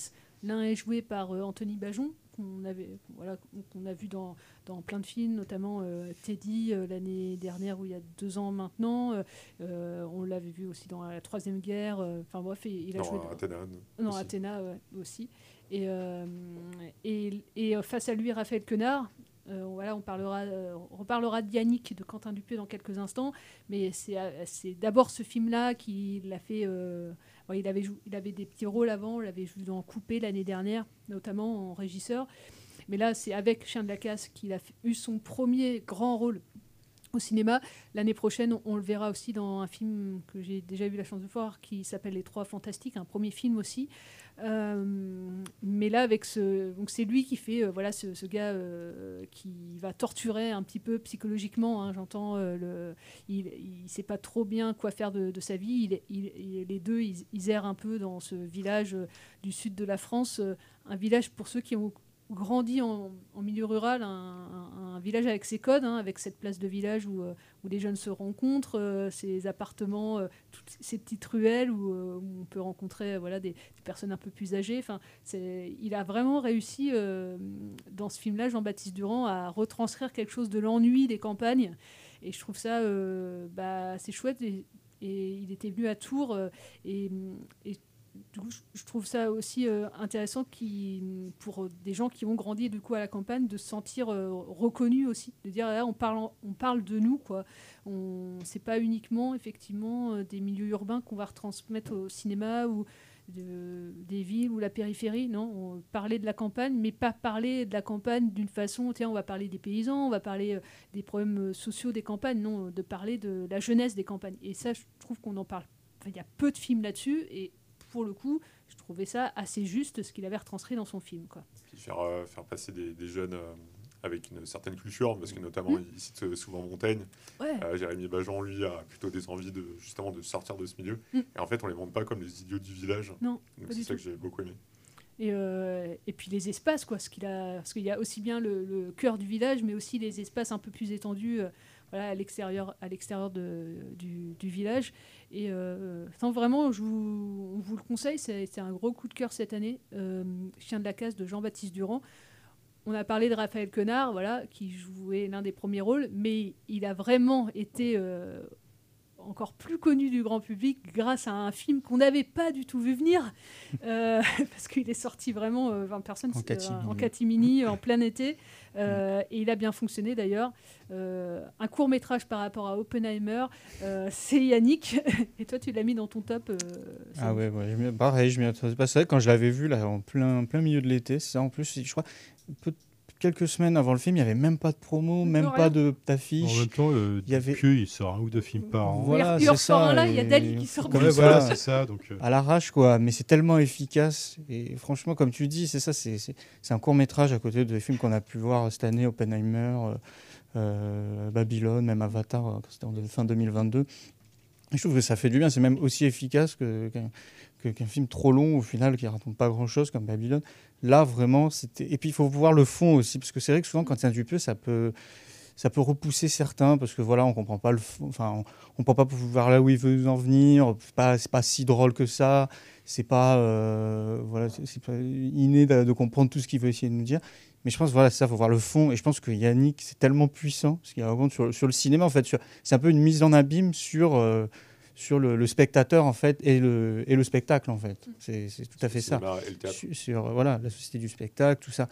l'un est joué par Anthony Bajon, qu'on avait, voilà, qu'on a vu dans, dans plein de films, notamment euh, Teddy euh, l'année dernière ou il y a deux ans maintenant. Euh, on l'avait vu aussi dans la Troisième Guerre. Enfin bref, il, il a joué dans- Athéna Non, aussi. Athéna aussi. Et, et, et, face à lui, Raphaël Quenard. Euh, on parlera, euh, de Yannick de Quentin Dupé dans quelques instants, mais c'est euh, c'est d'abord ce film-là qui l'a fait. il, avait il avait des petits rôles avant, on l'avait vu dans Coupé l'année dernière, notamment en régisseur. Mais là, c'est avec Chien de la Casse qu'il a eu son premier grand rôle au cinéma. L'année prochaine, on, le verra aussi dans un film que j'ai déjà eu la chance de voir qui s'appelle Les Trois Fantastiques, un premier film aussi. Euh, mais là, avec ce, donc c'est lui qui fait, euh, voilà, ce, gars euh, qui va torturer un petit peu psychologiquement. hein, J'entends, le, il, il sait pas trop bien quoi faire de, sa vie. Il, il- les deux, ils, errent un peu dans ce village du sud de la France, un village pour ceux qui ont grandi en, milieu rural, un, village avec ses codes, hein, avec cette place de village où, euh, où les jeunes se rencontrent, euh, ces appartements, euh, toutes ces petites ruelles où, euh, on peut rencontrer voilà, des, personnes un peu plus âgées. Enfin, il a vraiment réussi dans ce film-là, Jean-Baptiste Durand, à retranscrire quelque chose de l'ennui des campagnes. Et je trouve ça bah, c'est chouette. Et, il était venu à Tours et du coup, je- trouve ça aussi euh, intéressant pour des gens qui ont grandi du coup à la campagne, de se sentir euh, reconnus aussi, de dire là, on parle, on parle de nous quoi. On, c'est pas uniquement effectivement euh, des milieux urbains qu'on va retransmettre au cinéma ou de- des villes ou la périphérie, non. On parlait de la campagne, mais pas parler de la campagne d'une façon, tiens, on va parler des paysans, on va parler des problèmes sociaux des campagnes, non, de parler de la jeunesse des campagnes. Et ça, je trouve qu'on en parle. Il y a peu de films là-dessus, et pour le coup, je trouvais ça assez juste ce qu'il avait retranscrit dans son film, quoi. Puis faire, euh, faire passer des, des jeunes euh, avec une certaine culture, parce que notamment, Mm. il cite souvent Montaigne. Ouais. Euh, Jérémy Bajon, lui, a plutôt des envies de, justement de sortir de ce milieu. Mm. Et en fait, on les montre pas comme les idiots du village. Non, Donc c'est ça tout. que j'ai beaucoup aimé. Et, euh, et puis les espaces, quoi, parce qu'il y a aussi bien le, cœur du village, mais aussi les espaces un peu plus étendus, euh, à l'extérieur, à l'extérieur du, village. Et euh, vraiment, je vous, on vous le conseille, c'est un gros coup de cœur cette année. Chien de la casse de Jean-Baptiste Durand. On a parlé de Raphaël Quenard, voilà, qui jouait l'un des premiers rôles, mais il a vraiment été encore plus connu du grand public grâce à un film qu'on n'avait pas du tout vu venir, euh, parce qu'il est sorti vraiment euh, 20 personnes En euh, catimini. en catimini, en plein été, euh, et il a bien fonctionné d'ailleurs. Euh, un court métrage par rapport à Oppenheimer, euh, c'est Yannick, et toi tu l'as mis dans ton top. euh, Ah ouais, ouais, pareil, je m'y attendais pas. C'est vrai, quand je l'avais vu là, en plein, plein milieu de l'été, c'est ça en plus, je crois, peu- quelques semaines avant le film, il n'y avait même pas de promo, même rien. pas de- En d'affiche. même temps, euh, Il y avait- Dupieux, il sort un ou deux films par an. Voilà, c'est sort un ça. là, il y a Dali qui sort ça, voilà, c'est ça. Donc, euh, à l'arrache quoi mais c'est tellement efficace et franchement comme tu dis c'est ça c'est un court métrage à côté des films qu'on a pu voir cette année Oppenheimer euh, euh, Babylone même Avatar euh, quand c'était en fin 2022 Et je trouve que ça fait du bien c'est même aussi efficace que- qu'un film trop long au final qui raconte pas grand chose comme Babylone là vraiment c'était et puis il faut voir le fond aussi parce que c'est vrai que souvent quand c'est un Dupieux ça peut ça peut repousser certains parce que voilà on comprend pas le fond- enfin on, on peut pas voir là où il veut en venir pas c'est pas si drôle que ça c'est pas euh, voilà c'est pas inné de, comprendre tout ce qu'il veut essayer de nous dire mais je pense voilà ça faut voir le fond et je pense que Yannick c'est tellement puissant ce qu'il raconte sur, le cinéma en fait c'est un peu une mise en abîme sur euh, sur le, le spectateur en fait et le et le spectacle en fait. C'est c'est tout à fait ça. sur, sur, voilà la société du spectacle tout ça.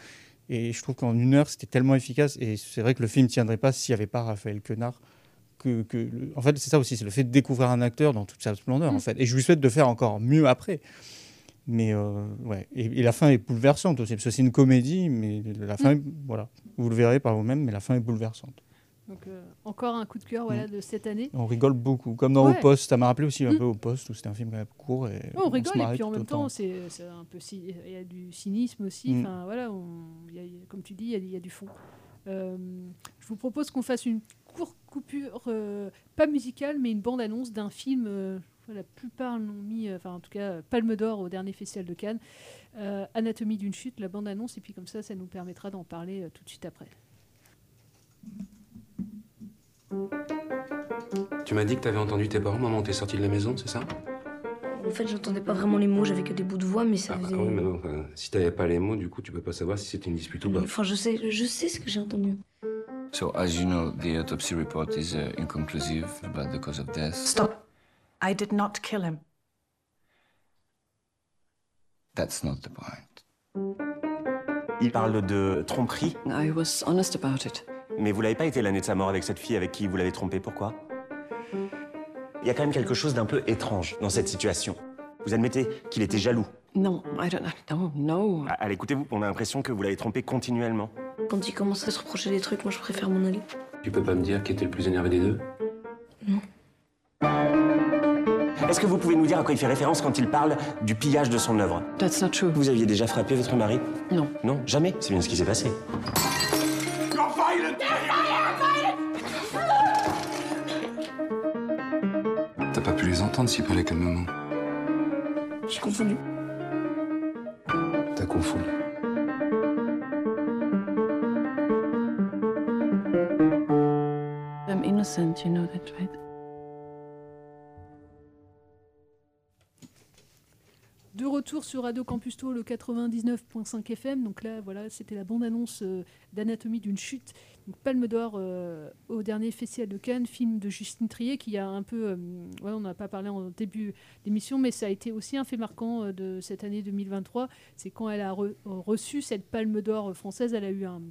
Et je trouve qu'en une heure c'était tellement efficace. Et c'est vrai que le film tiendrait pas s'il n'y avait pas Raphaël Quenard que, que le- en fait c'est ça aussi c'est le fait de découvrir un acteur dans toute sa splendeur Mm. en fait. Et je lui souhaite de faire encore mieux après. Mais euh, ouais. Et, et la fin est bouleversante aussi parce que c'est une comédie mais la fin est- voilà. Vous le verrez par vous-même mais la fin est bouleversante Donc euh, encore un coup de cœur voilà, de cette année. on rigole beaucoup comme dans Ouais. Au Poste ça m'a rappelé aussi un Mm. peu Au Poste où c'était un film quand même court et Ouais, on rigole et puis en même temps c'est un peu il y a du cynisme aussi Mm. enfin voilà on- y a- comme tu dis il y a, il y a du fond Euh, je vous propose qu'on fasse une courte coupure euh, pas musicale mais une bande annonce d'un film la plupart l'ont mis enfin en tout cas Palme d'Or au dernier festival de Cannes Anatomie d'une chute la bande annonce et puis comme ça ça nous permettra d'en parler tout de suite après Tu m'as dit que t'avais entendu tes parents, maman, t'es sorti de la maison, c'est ça? En fait, j'entendais pas vraiment les mots, j'avais que des bouts de voix, mais ça Ah, faisait. oui, mais non, enfin, si t'avais pas les mots, du coup, tu peux pas savoir si c'était une dispute ou pas. Enfin, je sais, je sais ce que j'ai entendu. So, as you know, the autopsy report is uh, inconclusive about the cause of death. Stop. I did not kill him. That's not the point. Il parle de tromperie? I was honest about it. Mais vous l'avez pas été l'année de sa mort avec cette fille avec qui vous l'avez trompé. Pourquoi? Il y a quand même quelque chose d'un peu étrange dans cette situation. Vous admettez qu'il était jaloux? No, I don't know. No. Ah, Allez, écoutez-vous, on a l'impression que vous l'avez trompé continuellement. Quand il commence à se reprocher des trucs, moi je préfère m'en aller. Tu peux pas me dire qui était le plus énervé des deux? Est-ce que vous pouvez nous dire à quoi il fait référence quand il parle du pillage de son œuvre? That's not true. Vous aviez déjà frappé votre mari? Non. Non, jamais. C'est bien ce qui s'est passé. T'as pas pu les entendre s'ils parlaient calmement. J'ai confondu. T'as confondu. I'm innocent, you know that, right? De retour sur Radio Campus Tour, le 99.5 FM. Donc là, voilà, c'était la bande-annonce euh, d'Anatomie d'une chute. Palme d'Or euh, au dernier Festival de Cannes, film de Justine Trier, qui a un peu. euh, ouais, on n'a pas parlé en début d'émission, mais ça a été aussi un fait marquant de cette année 2023. C'est quand elle a re- reçu cette Palme d'Or française, elle a eu un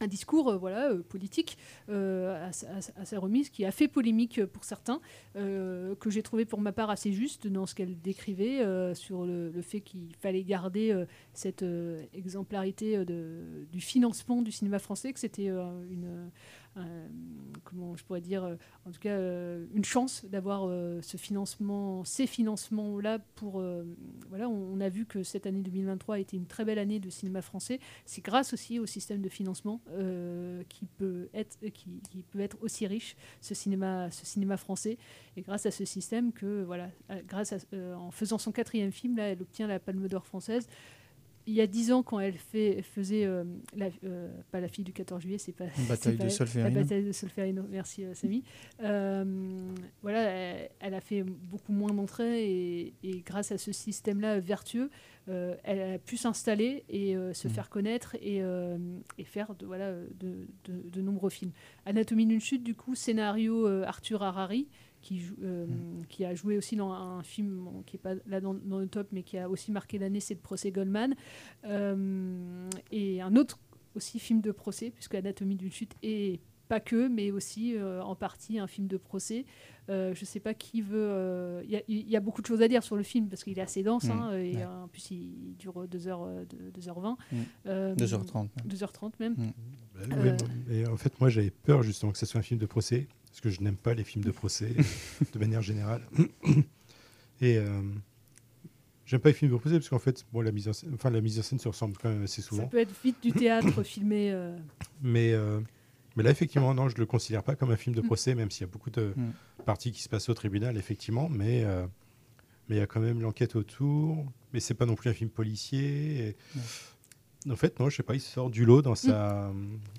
un discours euh, voilà, euh, politique euh, à, sa- remise qui a fait polémique pour certains, que j'ai trouvé pour ma part assez juste dans ce qu'elle décrivait sur le, fait qu'il fallait garder cette exemplarité du financement du cinéma français, que c'était une, comment je pourrais dire, euh, en tout cas euh, une chance d'avoir euh, ce financement, ces financements-là pour, euh, voilà, on, a vu que cette année 2023 a été une très belle année de cinéma français. C'est grâce aussi au système de financement euh, qui peut être, qui, peut être aussi riche ce cinéma, ce cinéma français. Et grâce à ce système que voilà, euh, grâce à, euh, en faisant son quatrième film là, elle obtient la Palme d'Or française il y a dix ans, quand elle, fait, elle faisait, euh, la- euh, pas la fille du 14 juillet, c'est pas Bataille de Solferino. La bataille de Solferino, merci euh, Samy. Voilà, elle, elle a fait beaucoup moins d'entrées et, et grâce à ce système-là vertueux, elle a pu s'installer et se Mm. faire connaître et, et faire de, voilà, de, de- de nombreux films. Anatomie d'une chute, du coup, scénario Arthur Harari, qui, joue, euh, qui a joué aussi dans un film bon, qui n'est pas là dans, dans le top, mais qui a aussi marqué l'année, c'est le procès Goldman. Euh, et un autre aussi film de procès, puisque Anatomie d'une chute est pas que, mais aussi euh, en partie un film de procès. Euh, je sais pas qui veut. euh, Il y, a- il y a beaucoup de choses à dire sur le film parce qu'il est assez dense. Mm, hein, et ouais. en plus, il dure 2h, 2h20. Mm. Euh, 2h30 même. 2h30 même. Mm. Bah, Euh, et en fait, moi, j'avais peur justement que ce soit un film de procès, parce que je n'aime pas les films de procès de manière générale. Et euh, j'aime pas les films de procès parce qu'en fait, bon, la mise en scène, enfin, la mise en scène se ressemble quand même assez ça souvent. peut être vite du théâtre filmé. euh, Mais, euh, mais là, effectivement, non, je le considère pas comme un film de Mm. procès, même s'il y a beaucoup de Mm. parties qui se passent au tribunal, effectivement. Mais euh, mais il y a quand même l'enquête autour. Mais c'est pas non plus un film policier. et- En fait, non, je sais pas, il sort du lot dans sa,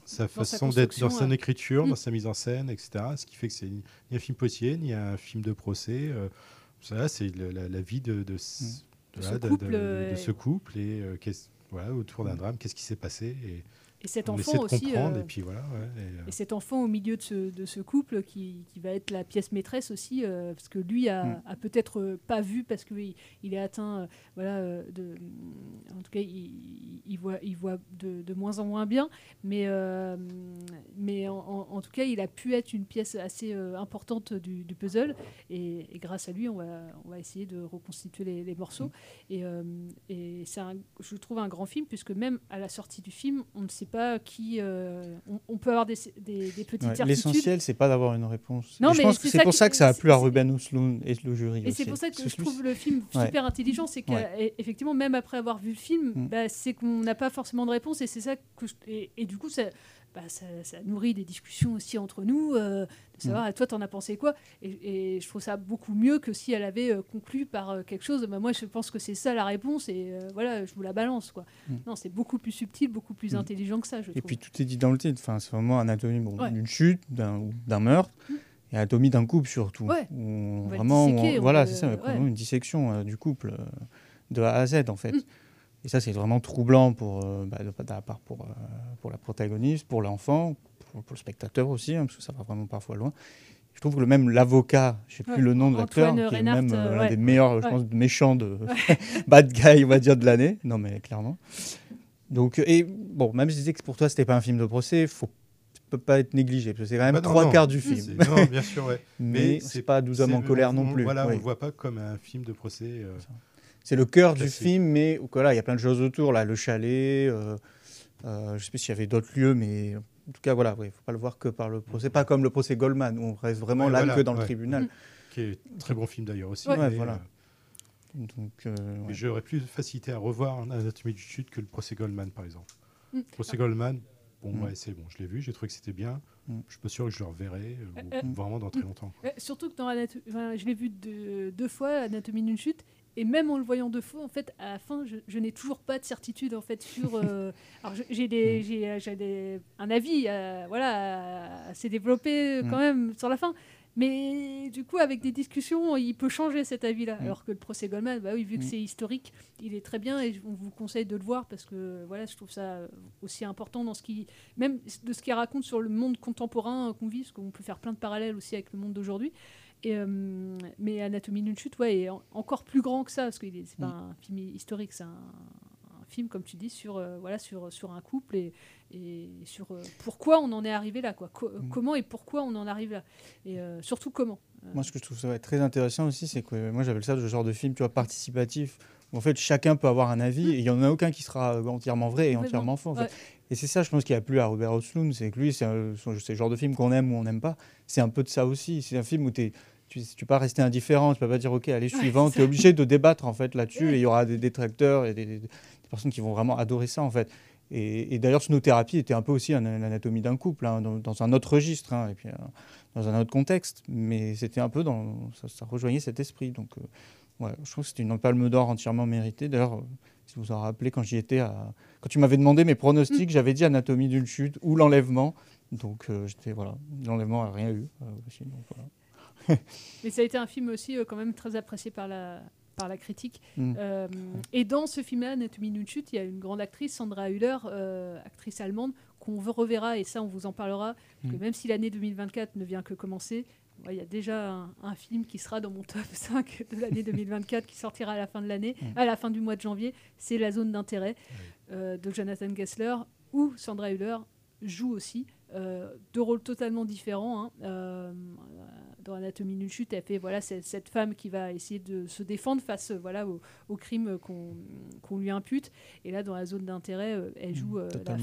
sa sa façon d'être, dans son écriture, Mm. dans sa mise en scène, etc. Ce qui fait que c'est ni ni un film policier, ni un film de procès. euh, ça, c'est la, la vie de, de, ce- De couple, de- de ce couple et euh, voilà, autour d'un drame, qu'est-ce qui s'est passé et, Et cet enfant de aussi, euh, et puis voilà. ouais, et, euh, Et cet enfant au milieu de ce, de ce couple qui, qui va être la pièce maîtresse aussi, euh, parce que lui a, Mm. a peut-être euh, pas vu parce qu'il il est atteint, voilà, de, en tout cas, il, il voit, il voit de, de moins en moins bien, mais, mais en, en- en tout cas, il a pu être une pièce assez importante du, du puzzle, et, et grâce à lui, on va, on va essayer de reconstituer les, les morceaux. Et, euh, et c'est, je trouve, un grand film, puisque même à la sortie du film, on ne sait pas qui. euh, on, on peut avoir des, des, des petites Ouais, certitudes. L'essentiel, c'est pas d'avoir une réponse. Non, je pense que c'est pour ça que ça a plu à Ruben Osloon et le jury Et c'est pour ça que je trouve le film Ouais. super intelligent, c'est qu'effectivement, même après avoir vu le film, Mm. bah, c'est qu'on n'a pas forcément de réponse, et c'est ça que je- et, et du coup, ça, bah, ça, ça nourrit des discussions aussi entre nous, euh, de savoir, Mm. ah, toi, t'en as pensé quoi? Et, et je trouve ça beaucoup mieux que si elle avait euh, conclu par euh, quelque chose. Bah, moi, je pense que c'est ça la réponse, et euh, voilà, je vous la balance, quoi. Mm. Non, c'est beaucoup plus subtil, beaucoup plus Mm. intelligent que ça, je Et trouve. puis tout est dit dans le titre. Enfin, c'est vraiment anatomie bon, Ouais. d'une chute, d'un ou d'un meurtre, et anatomie d'un couple surtout. Ouais. On vraiment, on voilà, c'est ça, ouais. vraiment une dissection euh, du couple de A à Z en fait. Et ça, c'est vraiment troublant pour, euh, bah, de, de la part pour, euh, pour la protagoniste, pour l'enfant, pour, pour le spectateur aussi, hein, parce que ça va vraiment parfois loin. Je trouve que même l'avocat, je sais plus le nom de l'acteur, qui est même euh, l'un ouais. des meilleurs, je pense, méchants de bad guy, on va dire, de l'année. Non, mais clairement. Donc, et bon, même si je disais que pour toi, c'était pas un film de procès, faut peut pas être négligé, parce que c'est quand même Bah non, trois non. quarts du film. Non, bien sûr, ouais. Mais, c'est pas 12 hommes en colère on- non plus. Voilà, oui. on le voit pas comme un film de procès. C'est le cœur du film, mais voilà, il y a plein de choses autour, là, le chalet, euh, euh, je sais pas s'il y avait d'autres lieux, mais en tout cas, voilà, il faut pas le voir que par le procès, pas comme le procès Goldman, où on reste vraiment Ouais, là voilà, que dans le tribunal. Qui est un très bon film d'ailleurs aussi. Ouais, mais, voilà. euh, Donc, euh. J'aurais plus de facilité à revoir Anatomie du chute que le procès Goldman, par exemple. Mm. Le procès Goldman, bon, Mm. ouais, c'est bon, je l'ai vu, j'ai trouvé que c'était bien. Mm. Je suis pas sûr que je le reverrai euh, Euh, vraiment dans très longtemps. Euh, surtout que dans Anato- enfin, je l'ai vu deux, deux fois, Anatomie d'une chute, et même en le voyant deux fois, en fait, à la fin, je, je n'ai toujours pas de certitude en fait sur. euh, alors j'ai des, j'ai, euh, des- un avis, euh, voilà, assez développé quand même sur la fin. Mais du coup, avec des discussions, il peut changer cet avis-là. Alors que le procès Goldman, bah oui, vu que c'est historique, il est très bien et on vous conseille de le voir parce que voilà, je trouve ça aussi important dans ce qui, même de ce qu'il raconte sur le monde contemporain qu'on vit, parce qu'on peut faire plein de parallèles aussi avec le monde d'aujourd'hui. Et, euh, mais Anatomie d'une chute, ouais, est en- encore plus grand que ça, parce que c'est pas Mm. un film historique, c'est un, un film, comme tu dis, sur, euh, voilà, sur, sur un couple et, et sur euh, pourquoi on en est arrivé là, quoi. Co- Mm. Comment et pourquoi on en arrive là. Et euh, surtout comment. Moi, ce que je trouve ça ouais, très intéressant aussi, c'est que moi, j'appelle ça le genre de film, tu vois, participatif, en fait, chacun peut avoir un avis, et il n'y en a aucun qui sera euh, entièrement vrai et entièrement faux. en fait. Ouais. Et c'est ça, je pense, qui a plu à Robert Osloon, c'est que lui, c'est le genre de film qu'on aime ou on n'aime pas. C'est un peu de ça aussi. C'est un film où t'es- tu ne peux pas rester indifférent, tu peux pas dire, OK, allez, Ouais, suivant. c'est tu es obligé de débattre, en fait, là-dessus, Ouais. et il y aura des détracteurs et des, des- des personnes qui vont vraiment adorer ça, en fait. Et, et d'ailleurs, Snow-Thérapie était un peu aussi l'anatomie d'un couple, hein, dans, dans un autre registre, hein, et puis euh, dans un autre contexte. Mais c'était un peu dans. Ça, ça rejoignait cet esprit. Donc, euh, ouais, je trouve que c'était une palme d'or entièrement méritée. D'ailleurs, euh, si vous vous en rappelez, quand j'y étais, à... quand tu m'avais demandé mes pronostics, j'avais dit Anatomie d'une chute ou l'enlèvement. Donc, euh, j'étais. Voilà. L'enlèvement n'a rien eu. euh, aussi, donc, voilà. Mais ça a été un film aussi euh, quand même très apprécié par la, par la critique. Mm. Et dans ce film-là, Anatomie d'une chute, il y a une grande actrice, Sandra Hüller, actrice allemande, qu'on reverra, et ça on vous en parlera, que Mm. même si l'année 2024 ne vient que commencer, il y a déjà un, un film qui sera dans mon top 5 de l'année 2024 qui sortira à la fin de l'année, Mm. à la fin du mois de janvier. C'est La zone d'intérêt euh, de Jonathan Gessler où Sandra Hüller joue aussi. euh, deux rôles totalement différents. hein. Euh, dans Anatomie d'une chute, elle fait voilà cette, femme qui va essayer de se défendre face voilà au, au crime qu'on lui impute. Et là, dans la zone d'intérêt, euh, elle joue euh, la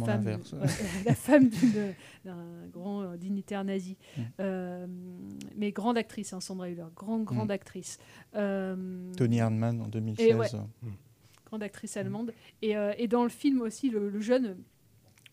femme, la d'un grand euh, dignitaire nazi. Mm. Euh, mais grande actrice, hein, Sandra Hüller, grande grande Mm. actrice. Euh, Tony Erdmann en et 2016. ouais, grande actrice allemande. Et, euh, et dans le film aussi, le, le jeune,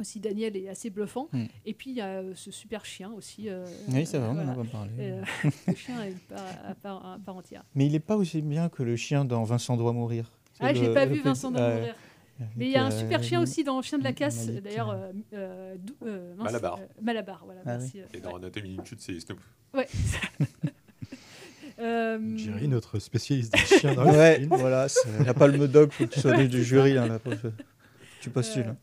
aussi Daniel, est assez bluffant. Mm. Et puis il y a euh, ce super chien aussi. euh, Oui, c'est vrai, on en a voilà. pas parlé. Euh, le chien est à part, à part entière. Mais il n'est pas aussi bien que le chien dans Vincent doit mourir. Ah, j'ai le- pas le vu Vincent doit mourir. Avec, Mais il y a un super chien aussi dans Chien de la casse, d'ailleurs. euh, euh, euh, Malabar. euh, Malabar, voilà. Ah merci, euh, Et dans Anatomie d'une chute, c'est Snoop. Ouais. Euh, Jerry, notre spécialiste des chiens dans le Ouais, film. voilà, c'est la palme d'og, faut que tu sois du jury. Hein, là, tu postules. Euh, hein.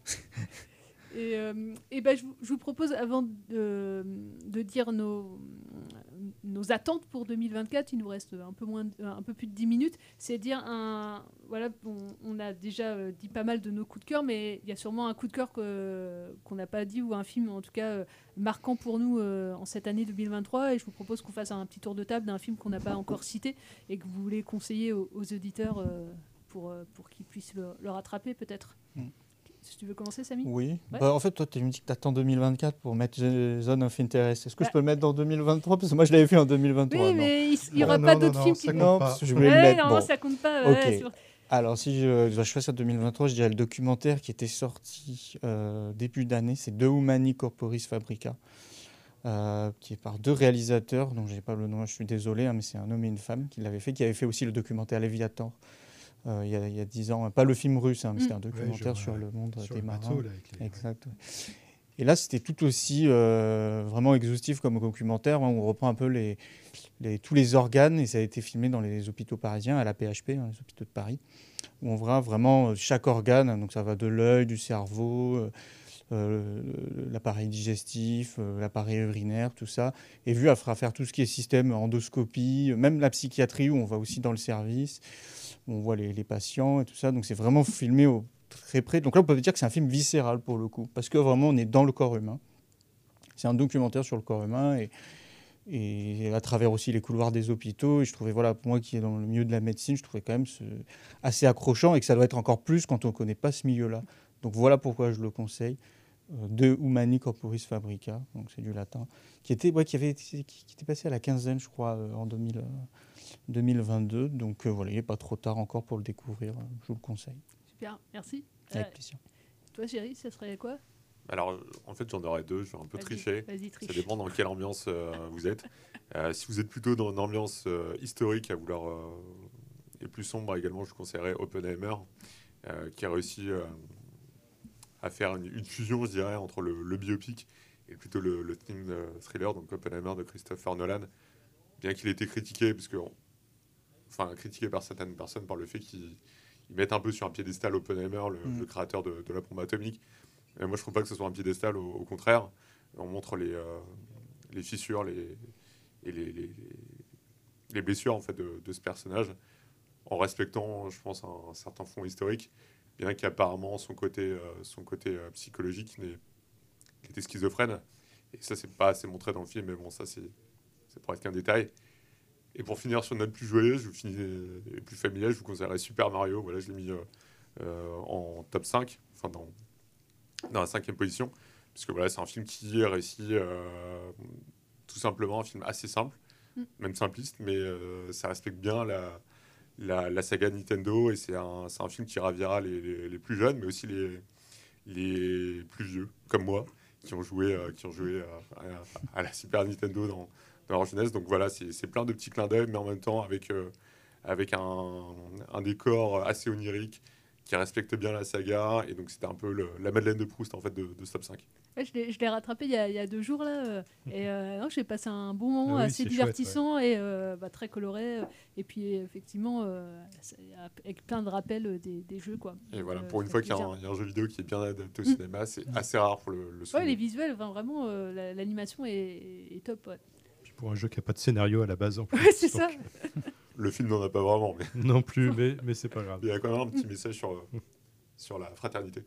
Et, euh, et ben, je, vous, propose, avant de, dire nos, attentes pour 2024, il nous reste un peu, moins, un peu plus de 10 minutes, c'est dire un. Voilà, on, a déjà euh, dit pas mal de nos coups de cœur, mais il y a sûrement un coup de cœur qu'on n'a pas dit, ou un film en tout cas euh, marquant pour nous en cette année 2023. Et je vous propose qu'on fasse un petit tour de table d'un film qu'on n'a pas encore cité et que vous voulez conseiller aux, auditeurs pour, pour qu'ils puissent le, le rattraper peut-être. Mm. Si tu veux commencer, Samy Oui. Ouais. Bah, en fait, toi, tu me dis que tu attends 2024 pour mettre Zone of Interest. Est-ce que Bah. je peux le mettre dans 2023 Parce que moi, je l'avais fait en 2023. Oui, non. mais il n'y Bon. aura Non, pas non, d'autres non, films qui. Non, parce que je voulais le mettre. normalement, bon. ça compte pas. ouais, sur- Alors, si je dois choisir 2023, je dirais le documentaire qui était sorti euh, début d'année, c'est De Humani Corporis Fabrica, euh, qui est par deux réalisateurs, dont je n'ai pas le nom, je suis désolé, hein, mais c'est un homme et une femme qui l'avaient fait, qui avait fait aussi le documentaire Léviathan. Euh, il y a- dix ans, pas le film russe, hein, mais c'était un je documentaire sur le monde Sur des le marins. bateau, là, avec les- Exact. ouais. Et là, c'était tout aussi euh, vraiment exhaustif comme documentaire. hein, où on reprend un peu les, les- tous les organes et ça a été filmé dans les hôpitaux parisiens, à la PHP, hein, les hôpitaux de Paris, où on voit vraiment euh, chaque organe. hein, donc ça va de l'œil, du cerveau, euh, l'appareil digestif, euh, l'appareil urinaire, tout ça. Et vu à faire tout ce qui est système endoscopie, même la psychiatrie où on va aussi dans le service, on voit les, patients et tout ça. Donc c'est vraiment filmé au très près. Donc là, on peut dire que c'est un film viscéral pour le coup, parce que vraiment, on est dans le corps humain. C'est un documentaire sur le corps humain et, à travers aussi les couloirs des hôpitaux. Et je trouvais, voilà, pour moi qui est dans le milieu de la médecine, je trouvais quand même assez accrochant et que ça doit être encore plus quand on ne connaît pas ce milieu-là. Donc voilà pourquoi je le conseille. De Humani Corporis Fabrica, donc c'est du latin, qui était, ouais, qui avait été, qui, qui était passé à la quinzaine, je crois, euh, en 2000, euh, 2022. Donc euh, voilà, il n'est pas trop tard encore pour le découvrir. euh, Je vous le conseille. Super, merci. Avec Euh, plaisir. Toi, Chéri, ça serait quoi? Alors, en fait, j'en aurais deux. Je vais un peu Vas-y, tricher. vas-y, triche. Ça dépend dans quelle ambiance euh, vous êtes. Euh, si vous êtes plutôt dans une ambiance euh, historique, à vouloir euh, et plus sombre également, je vous conseillerais Oppenheimer, euh, qui a réussi euh, à faire une, une fusion, je dirais, entre le, le biopic et plutôt le, euh, thriller, donc Oppenheimer de Christopher Nolan. Bien qu'il ait été critiqué, puisque, enfin, critiqué par certaines personnes par le fait qu'ils ils mettent un peu sur un piédestal Oppenheimer, le, Mm. le créateur de, de la bombe atomique. Et moi, je trouve pas que ce soit un piédestal, au, au contraire. On montre les, euh, les fissures les, et les, les, les blessures en fait, de, de ce personnage, en respectant, je pense, un, un certain fond historique, bien qu'apparemment son côté, euh, son côté euh, psychologique n'est- était schizophrène. Et ça, c'est pas assez montré dans le film, mais bon, ça, c'est pour être qu'un détail. Et pour finir sur une note plus joyeuse, je vous finis, euh, et plus familiale, je vous conseillerais Super Mario. Voilà, je l'ai mis euh, euh, en top 5, enfin dans, dans la cinquième position, puisque voilà, c'est un film qui réussit euh, tout simplement, un film assez simple, Mm. même simpliste, mais euh, ça respecte bien la, la, saga Nintendo, et c'est un, un film qui ravira les, les- plus jeunes, mais aussi les, les plus vieux, comme moi, qui ont joué, euh, qui ont joué à, à- la Super Nintendo dans, dans leur jeunesse. Donc voilà, c'est plein de petits clins d'œil, mais en même temps avec, euh, avec un, un décor assez onirique qui respecte bien la saga. Et donc c'était un peu la Madeleine de Proust en fait de, de ce top 5. Ouais, je l'ai- rattrapé il y, a, il y a deux jours là, euh, et euh, j'ai passé un bon moment Ah oui, assez chouette, divertissant et euh, bah, très coloré. Et puis effectivement, euh, avec plein de rappels des, des jeux quoi. Et Donc, voilà, euh, pour une fois qu'il y, a un- plaisir. il y a un jeu vidéo qui est bien adapté au Mm. cinéma, c'est assez rare pour le, le Ouais, les visuels, enfin, vraiment, euh, la- l'animation est, est top. ouais. Puis Pour un jeu qui n'a pas de scénario à la base en plus. Ouais, c'est ça. Le film n'en a pas vraiment. Mais... Non plus, mais, mais c'est pas grave. Il y a quand même un petit message sur, sur la fraternité.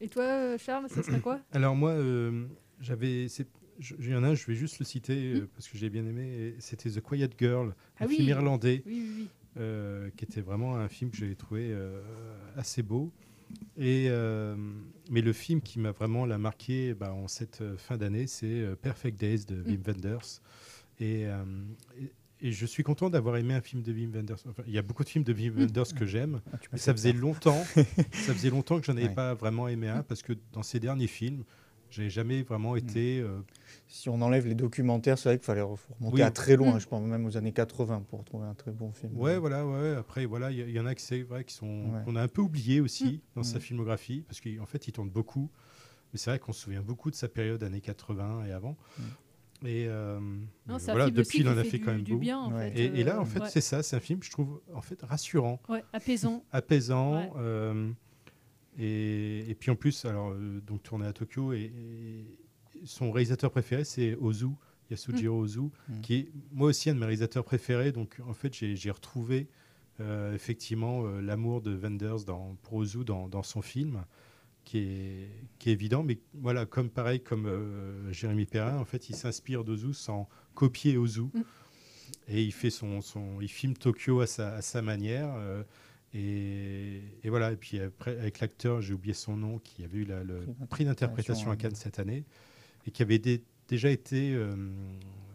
Et toi, euh, Charles, ça serait quoi Alors moi, euh, j'avais, il y en a un, je vais juste le citer euh, Mm. parce que j'ai bien aimé. C'était The Quiet Girl, Ah un oui. film irlandais, Oui, oui, oui. euh, qui était vraiment un film que j'avais trouvé euh, assez beau. Et mais le film qui m'a vraiment la marqué bah, en cette fin d'année, c'est Perfect Days de Wim Wenders. Et, euh, et, et je suis content d'avoir aimé un film de Wim Wenders. Enfin, il y a beaucoup de films de Wim Wenders que j'aime, Ah, mais fait ça faisait longtemps, ça faisait longtemps que j'en avais Ouais. pas vraiment aimé un parce que dans ses derniers films, j'avais jamais vraiment été. euh, Si on enlève les documentaires, c'est vrai qu'il fallait re- remonter Oui. à très loin, Mm. je pense même aux années 80 pour trouver un très bon film. Ouais, voilà, ouais. Après, voilà, il y, en a qui c'est vrai qui sont Ouais. qu'on a un peu oublié aussi dans sa Mm. filmographie parce qu'en fait, il tourne beaucoup. Mais c'est vrai qu'on se souvient beaucoup de sa période années 80 et avant. Et euh, un voilà, depuis, il en a fait fait du- quand même du beaucoup. bien, en Ouais. fait, Et, et là, en fait, ouais. c'est ça. C'est un film, je trouve, en fait, rassurant. Ouais, apaisant. apaisant. Ouais. euh, et, et puis en plus, alors, euh, donc tourné à Tokyo, et, et son réalisateur préféré, c'est Ozu, Yasujiro Mm. Ozu, qui est moi aussi un de mes réalisateurs préférés. Donc en fait, j'ai retrouvé euh, effectivement euh, l'amour de Wenders dans, pour Ozu dans, dans son film. Qui est, qui est évident, mais voilà, comme pareil, comme euh, Jérémy Perrin, en fait, il s'inspire d'Ozu sans copier Ozu. Mm. Et il fait son, son, il filme Tokyo à sa, à sa manière. euh, et, et voilà. Et puis après, avec l'acteur, j'ai oublié son nom, qui avait eu la- le prix d'interprétation à Cannes cette année et qui avait dé- déjà été. euh,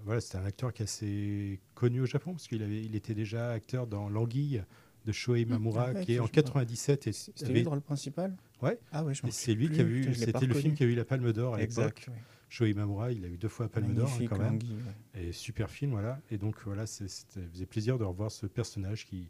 voilà, c'était un acteur qui est assez connu au Japon parce qu'il il était déjà acteur dans L'Anguille de Shohei Mamura, Ah qui est en je sais pas. 97. et C'était lui le rôle principal? Ouais. Ah je Et c'est lui qui a eu. C'était le film qui a eu la Palme d'Or à l'époque. ouais. Shohei Mamura, il a eu deux fois la Palme d'Or hein, quand même. L'Anguille, Et super film, voilà. Et donc voilà, ça faisait plaisir de revoir ce personnage qui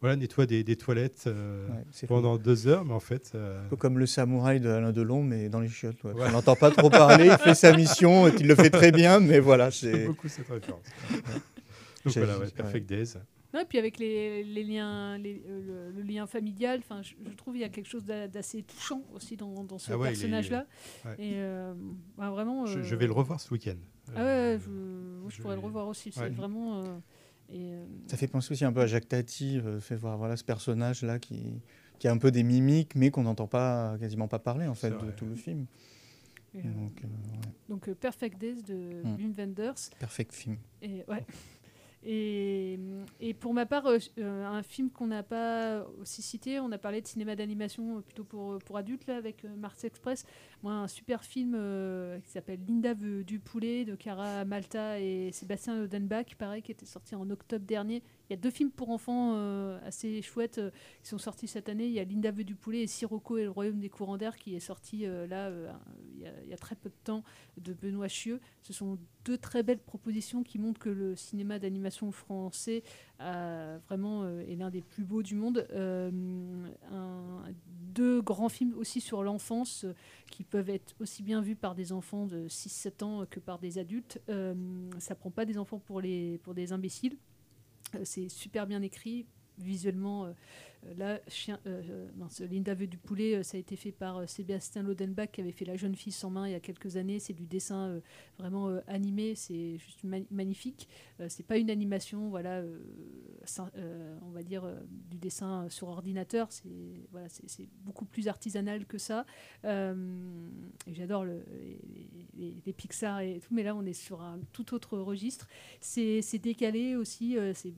voilà nettoie des, des toilettes euh, Ouais, pendant deux heures, mais en fait. euh, Un peu comme le samouraï de Alain Delon, mais dans les chiottes. ouais. Ouais. On n'entend pas trop parler, il fait sa mission, il le fait très bien, mais voilà. c'est J'aime beaucoup cette référence. Donc voilà. Perfect Days. Non, et puis avec les, les liens, les- euh, le, le lien familial, enfin, je, je trouve il y a quelque chose d'a- d'assez touchant aussi dans, dans ce Ah ouais, il est- personnage-là. ouais. Et euh, bah, vraiment. Je, euh, je vais le revoir ce week-end. Ah ouais, je, moi, je je pourrais le revoir aussi. C'est Ouais. vraiment. euh, et, euh, Ça fait penser aussi un peu à Jacques Tati, euh, fait voir voilà, ce personnage-là qui, qui a un peu des mimiques, mais qu'on n'entend pas, quasiment pas parler en fait de vrai. tout le film. et, euh, Donc, euh, ouais. donc euh, Perfect Days de Mm. Wim Wenders. Perfect film. Et, ouais. Et, pour ma part, euh, euh, un film qu'on n'a pas aussi cité, on a parlé de cinéma d'animation euh, plutôt pour, pour adultes avec Mars Express. Moi, un super film euh, qui s'appelle Linda veut du poulet de Cara Malta et Sébastien Odenbach, pareil, qui était sorti en octobre dernier. Il y a deux films pour enfants euh, assez chouettes euh, qui sont sortis cette année. Il y a Linda veut du poulet et Sirocco et le royaume des courants d'air qui est sorti là il, y a, il y a très peu de temps de Benoît Chieux. Ce sont deux très belles propositions qui montrent que le cinéma d'animation français vraiment euh, est l'un des plus beaux du monde. Euh, deux grands films aussi sur l'enfance euh, qui peuvent être aussi bien vus par des enfants de 6-7 ans que par des adultes. Ça prend pas des enfants pour, les, pour des imbéciles. C'est super bien écrit. Visuellement, euh, euh, là, euh, Linda veut du poulet, ça a été fait par Sébastien Lodenbach qui avait fait La jeune fille sans main il y a quelques années. C'est du dessin vraiment animé, c'est juste ma- magnifique. C'est pas une animation, voilà, on va dire du dessin sur ordinateur. C'est voilà, c'est beaucoup plus artisanal que ça. J'adore le- les, les- Pixar et tout, mais là on est sur un tout autre registre. C'est décalé aussi, c'est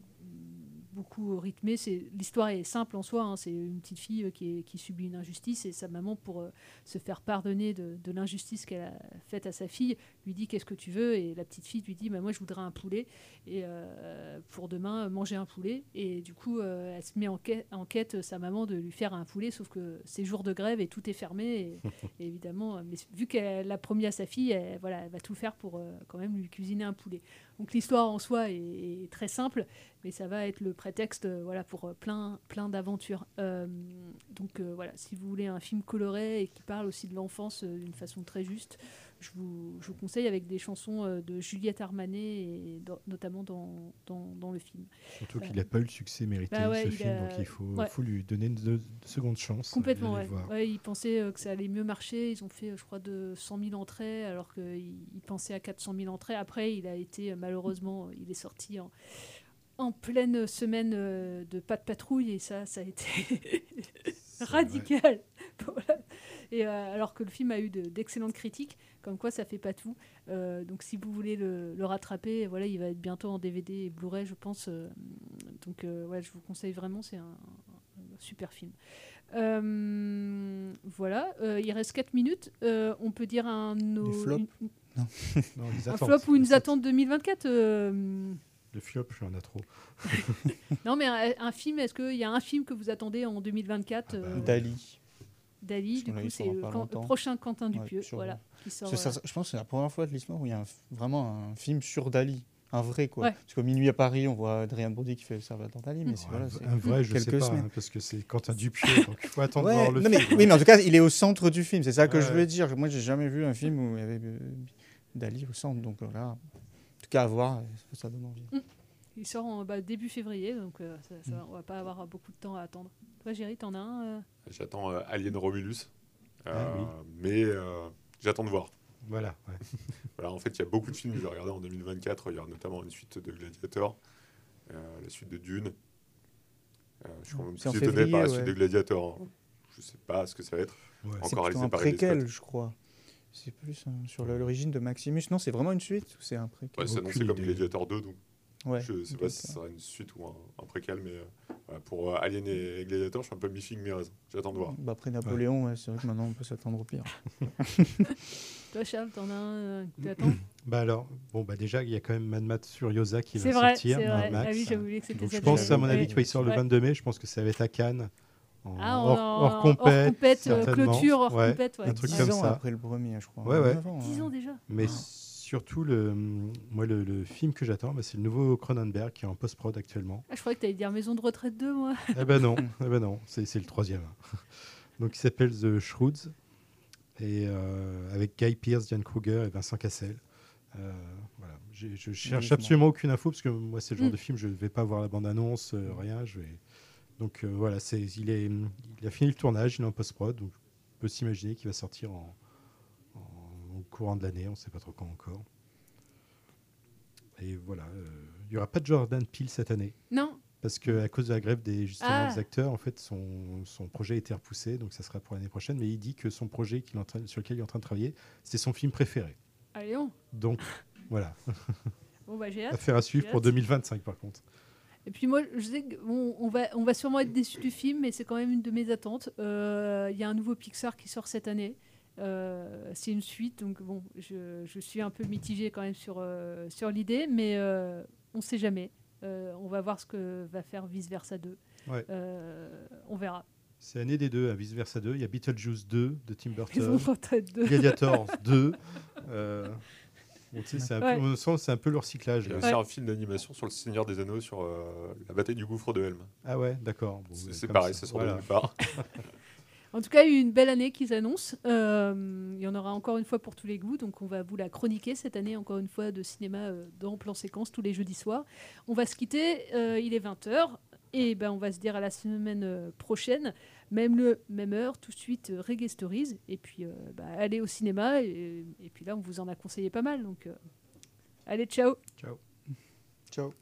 beaucoup rythmé. C'est l'histoire est simple en soi. hein. C'est une petite fille euh, qui, est- qui subit une injustice et sa maman, pour euh, se faire pardonner de, de l'injustice qu'elle a faite à sa fille, lui dit qu'est-ce que tu veux? Et la petite fille lui dit bah, moi je voudrais un poulet et euh, pour demain manger un poulet et du coup elle se met en quête, en quête, sa maman de lui faire un poulet sauf que c'est jour de grève et tout est fermé et, et évidemment mais vu qu'elle l'a promis à sa fille elle, voilà elle va tout faire pour quand même lui cuisiner un poulet donc l'histoire en soi est, est très simple mais ça va être le prétexte euh, voilà pour euh, plein plein d'aventures Euh, donc voilà si vous voulez un film coloré et qui parle aussi de l'enfance d'une façon très juste je vous, je vous conseille avec des chansons de Juliette Armanet, et dans- notamment dans, dans, dans le film. Surtout qu'il n'a pas eu le succès mérité, bah ouais, ce il film, a- donc il faut, ouais. faut lui donner une deux- seconde chance. Complètement, ouais. Ouais, ils pensaient que ça allait mieux marcher. Ils ont fait, je crois, de 100 000 entrées, alors qu'ils ils pensaient à 400 000 entrées. Après, il a été, malheureusement, il est sorti en, en pleine semaine euh, de pas de patrouille, et ça, ça a été radical. Voilà. Et euh, alors que le film a eu de- d'excellentes critiques, comme quoi ça fait pas tout. Euh, donc si vous voulez le, le rattraper, voilà, il va être bientôt en DVD et Blu-ray, je pense. euh, donc ouais, je vous conseille vraiment, c'est un, un super film. Voilà, il reste 4 minutes. On peut dire un no- flops une- Non. Non, les un flop ou une attente 2024 Le flop, j'en ai trop. Non, mais un, un film, est-ce qu'il y a un film que vous attendez en 2024 euh, Dali. Dali, du coup, c'est le, prochain Quentin Ouais, Dupieux, sur- voilà, qui sort. Parce que ça- euh, je pense que c'est la première fois de l'histoire où il y a un vraiment un film sur Dali. Un vrai, quoi. Ouais. Parce qu'au minuit à Paris, on voit Adrien Brody qui fait Salvador Dali, mais c'est Ouais, voilà, un- c'est un vrai, je sais quelques pas, semaines. hein, parce que c'est Quentin Dupieux, donc il faut attendre Ouais, voir le non, mais, film. oui, mais en tout cas, il est au centre du film. C'est ça que Ouais, je ouais. voulais dire. Moi, j'ai jamais vu un film où il y avait euh, Dali au centre. Donc voilà. En tout cas, à voir, ça donne envie. Mm. Il sort en bah, début février, donc euh, ça, Mm. on va pas avoir beaucoup de temps à attendre. Toi, Géry, t'en as un euh? J'attends euh, Alien Romulus. Ah Euh, oui. Mais euh, j'attends de voir. Voilà, ouais. voilà, en fait, il y a beaucoup de films que je vais regarder en 2024. Il y aura notamment une suite de Gladiator, euh, la suite de Dune. Euh, je suis quand même C'est étonné par la suite ouais. de Gladiator. hein. Je sais pas ce que ça va être. Ouais. C'est Encore réalisé un préquel, je crois. C'est plus euh, sur l'origine de Maximus. Non, c'est vraiment une suite ou c'est un préquel? Ouais, c'est annoncé comme. Gladiator 2, donc Ouais, je sais ok, pas si ça sera une suite ou un, un préquel, mais euh, voilà, pour euh, Alien et, Gladiator, je suis un peu mi-figue, mi-raisin. J'attends de voir. Bah, après Napoléon, ouais, c'est vrai que maintenant on peut s'attendre au pire. Toi, Charles, t'en as un euh, que t'attends? Bah alors, bon bah déjà il y a quand même Mad Max Furiosa qui va vrai, sortir. c'est Mad vrai. Ah Max. oui, j'avais oublié que c'était Donc, Je pense à mon avis, tu vois, il sort le Ouais. 22 mai. Je pense que ça va être à Cannes. En, Ah, hors, en- hors hors compète, compète, euh, clôture, hors Ouais, compète, ouais. Un truc Dix comme ans ça. après le premier, je crois. Ouais, ouais. Neuf ans, hein. 10 ans déjà Mais surtout, le, moi, le, le film que j'attends, bah, c'est le nouveau Cronenberg qui est en post-prod actuellement. Ah, je croyais que t'allais dire Maison de retraite 2, moi. eh ben non, eh ben non, c'est c'est le troisième. Donc il s'appelle The Shroods et euh, avec Guy Pearce, Diane Kruger et Vincent Cassel. Euh, voilà. Je cherche absolument aucune info parce que moi c'est le genre Mm. de film je ne vais pas voir la bande annonce, euh, rien. Je vais... Donc euh, voilà, c'est il est il a fini le tournage, il est en post prod, donc on peut s'imaginer qu'il va sortir en, en- au courant de l'année, on ne sait pas trop quand encore. Et voilà, euh, il y aura pas de Jordan Peele cette année. Non. Parce que à cause de la grève des, justement, Ah. des acteurs, en fait, son, son projet a été repoussé, donc ça sera pour l'année prochaine. Mais il dit que son projet qu'il sur lequel il est en train de travailler, c'est son film préféré. Allez, on. Donc voilà, Bon, bah, j'ai hâte. affaire à suivre pour hâte. 2025 par contre. Et puis moi, je sais qu'on on va, on va sûrement être déçus du film, mais c'est quand même une de mes attentes. Euh, Il y a un nouveau Pixar qui sort cette année. Euh, c'est une suite, donc bon, je, je suis un peu mitigée quand même sur, euh, sur l'idée, mais on ne sait jamais. On va voir ce que va faire Vice Versa 2. Ouais. Euh, on verra. C'est l'année des deux, à vice versa 2. Il y a Beetlejuice 2 de Tim Burton, de retraite 2. Gladiator 2. Bon, tu sais, c'est un, Ouais. peu- un le recyclage. Il y a un film d'animation sur le Seigneur des Anneaux, sur euh, la bataille du gouffre de Helm. Ah ouais, d'accord. Bon, C'est pareil, ça, ça sort voilà. de nulle part. En tout cas, il y a eu une belle année qu'ils annoncent. Euh, il y en aura encore une fois pour tous les goûts. Donc, on va vous la chroniquer cette année, encore une fois, de cinéma euh, dans plan séquence tous les jeudis soirs. On va se quitter. euh, il est 20h. Et ben, on va se dire à la semaine euh, prochaine. Même le même heure, tout de suite, euh. Et puis, euh, bah, allez au cinéma. Et, et puis là, on vous en a conseillé pas mal. Donc, euh, allez, ciao. Ciao. Ciao.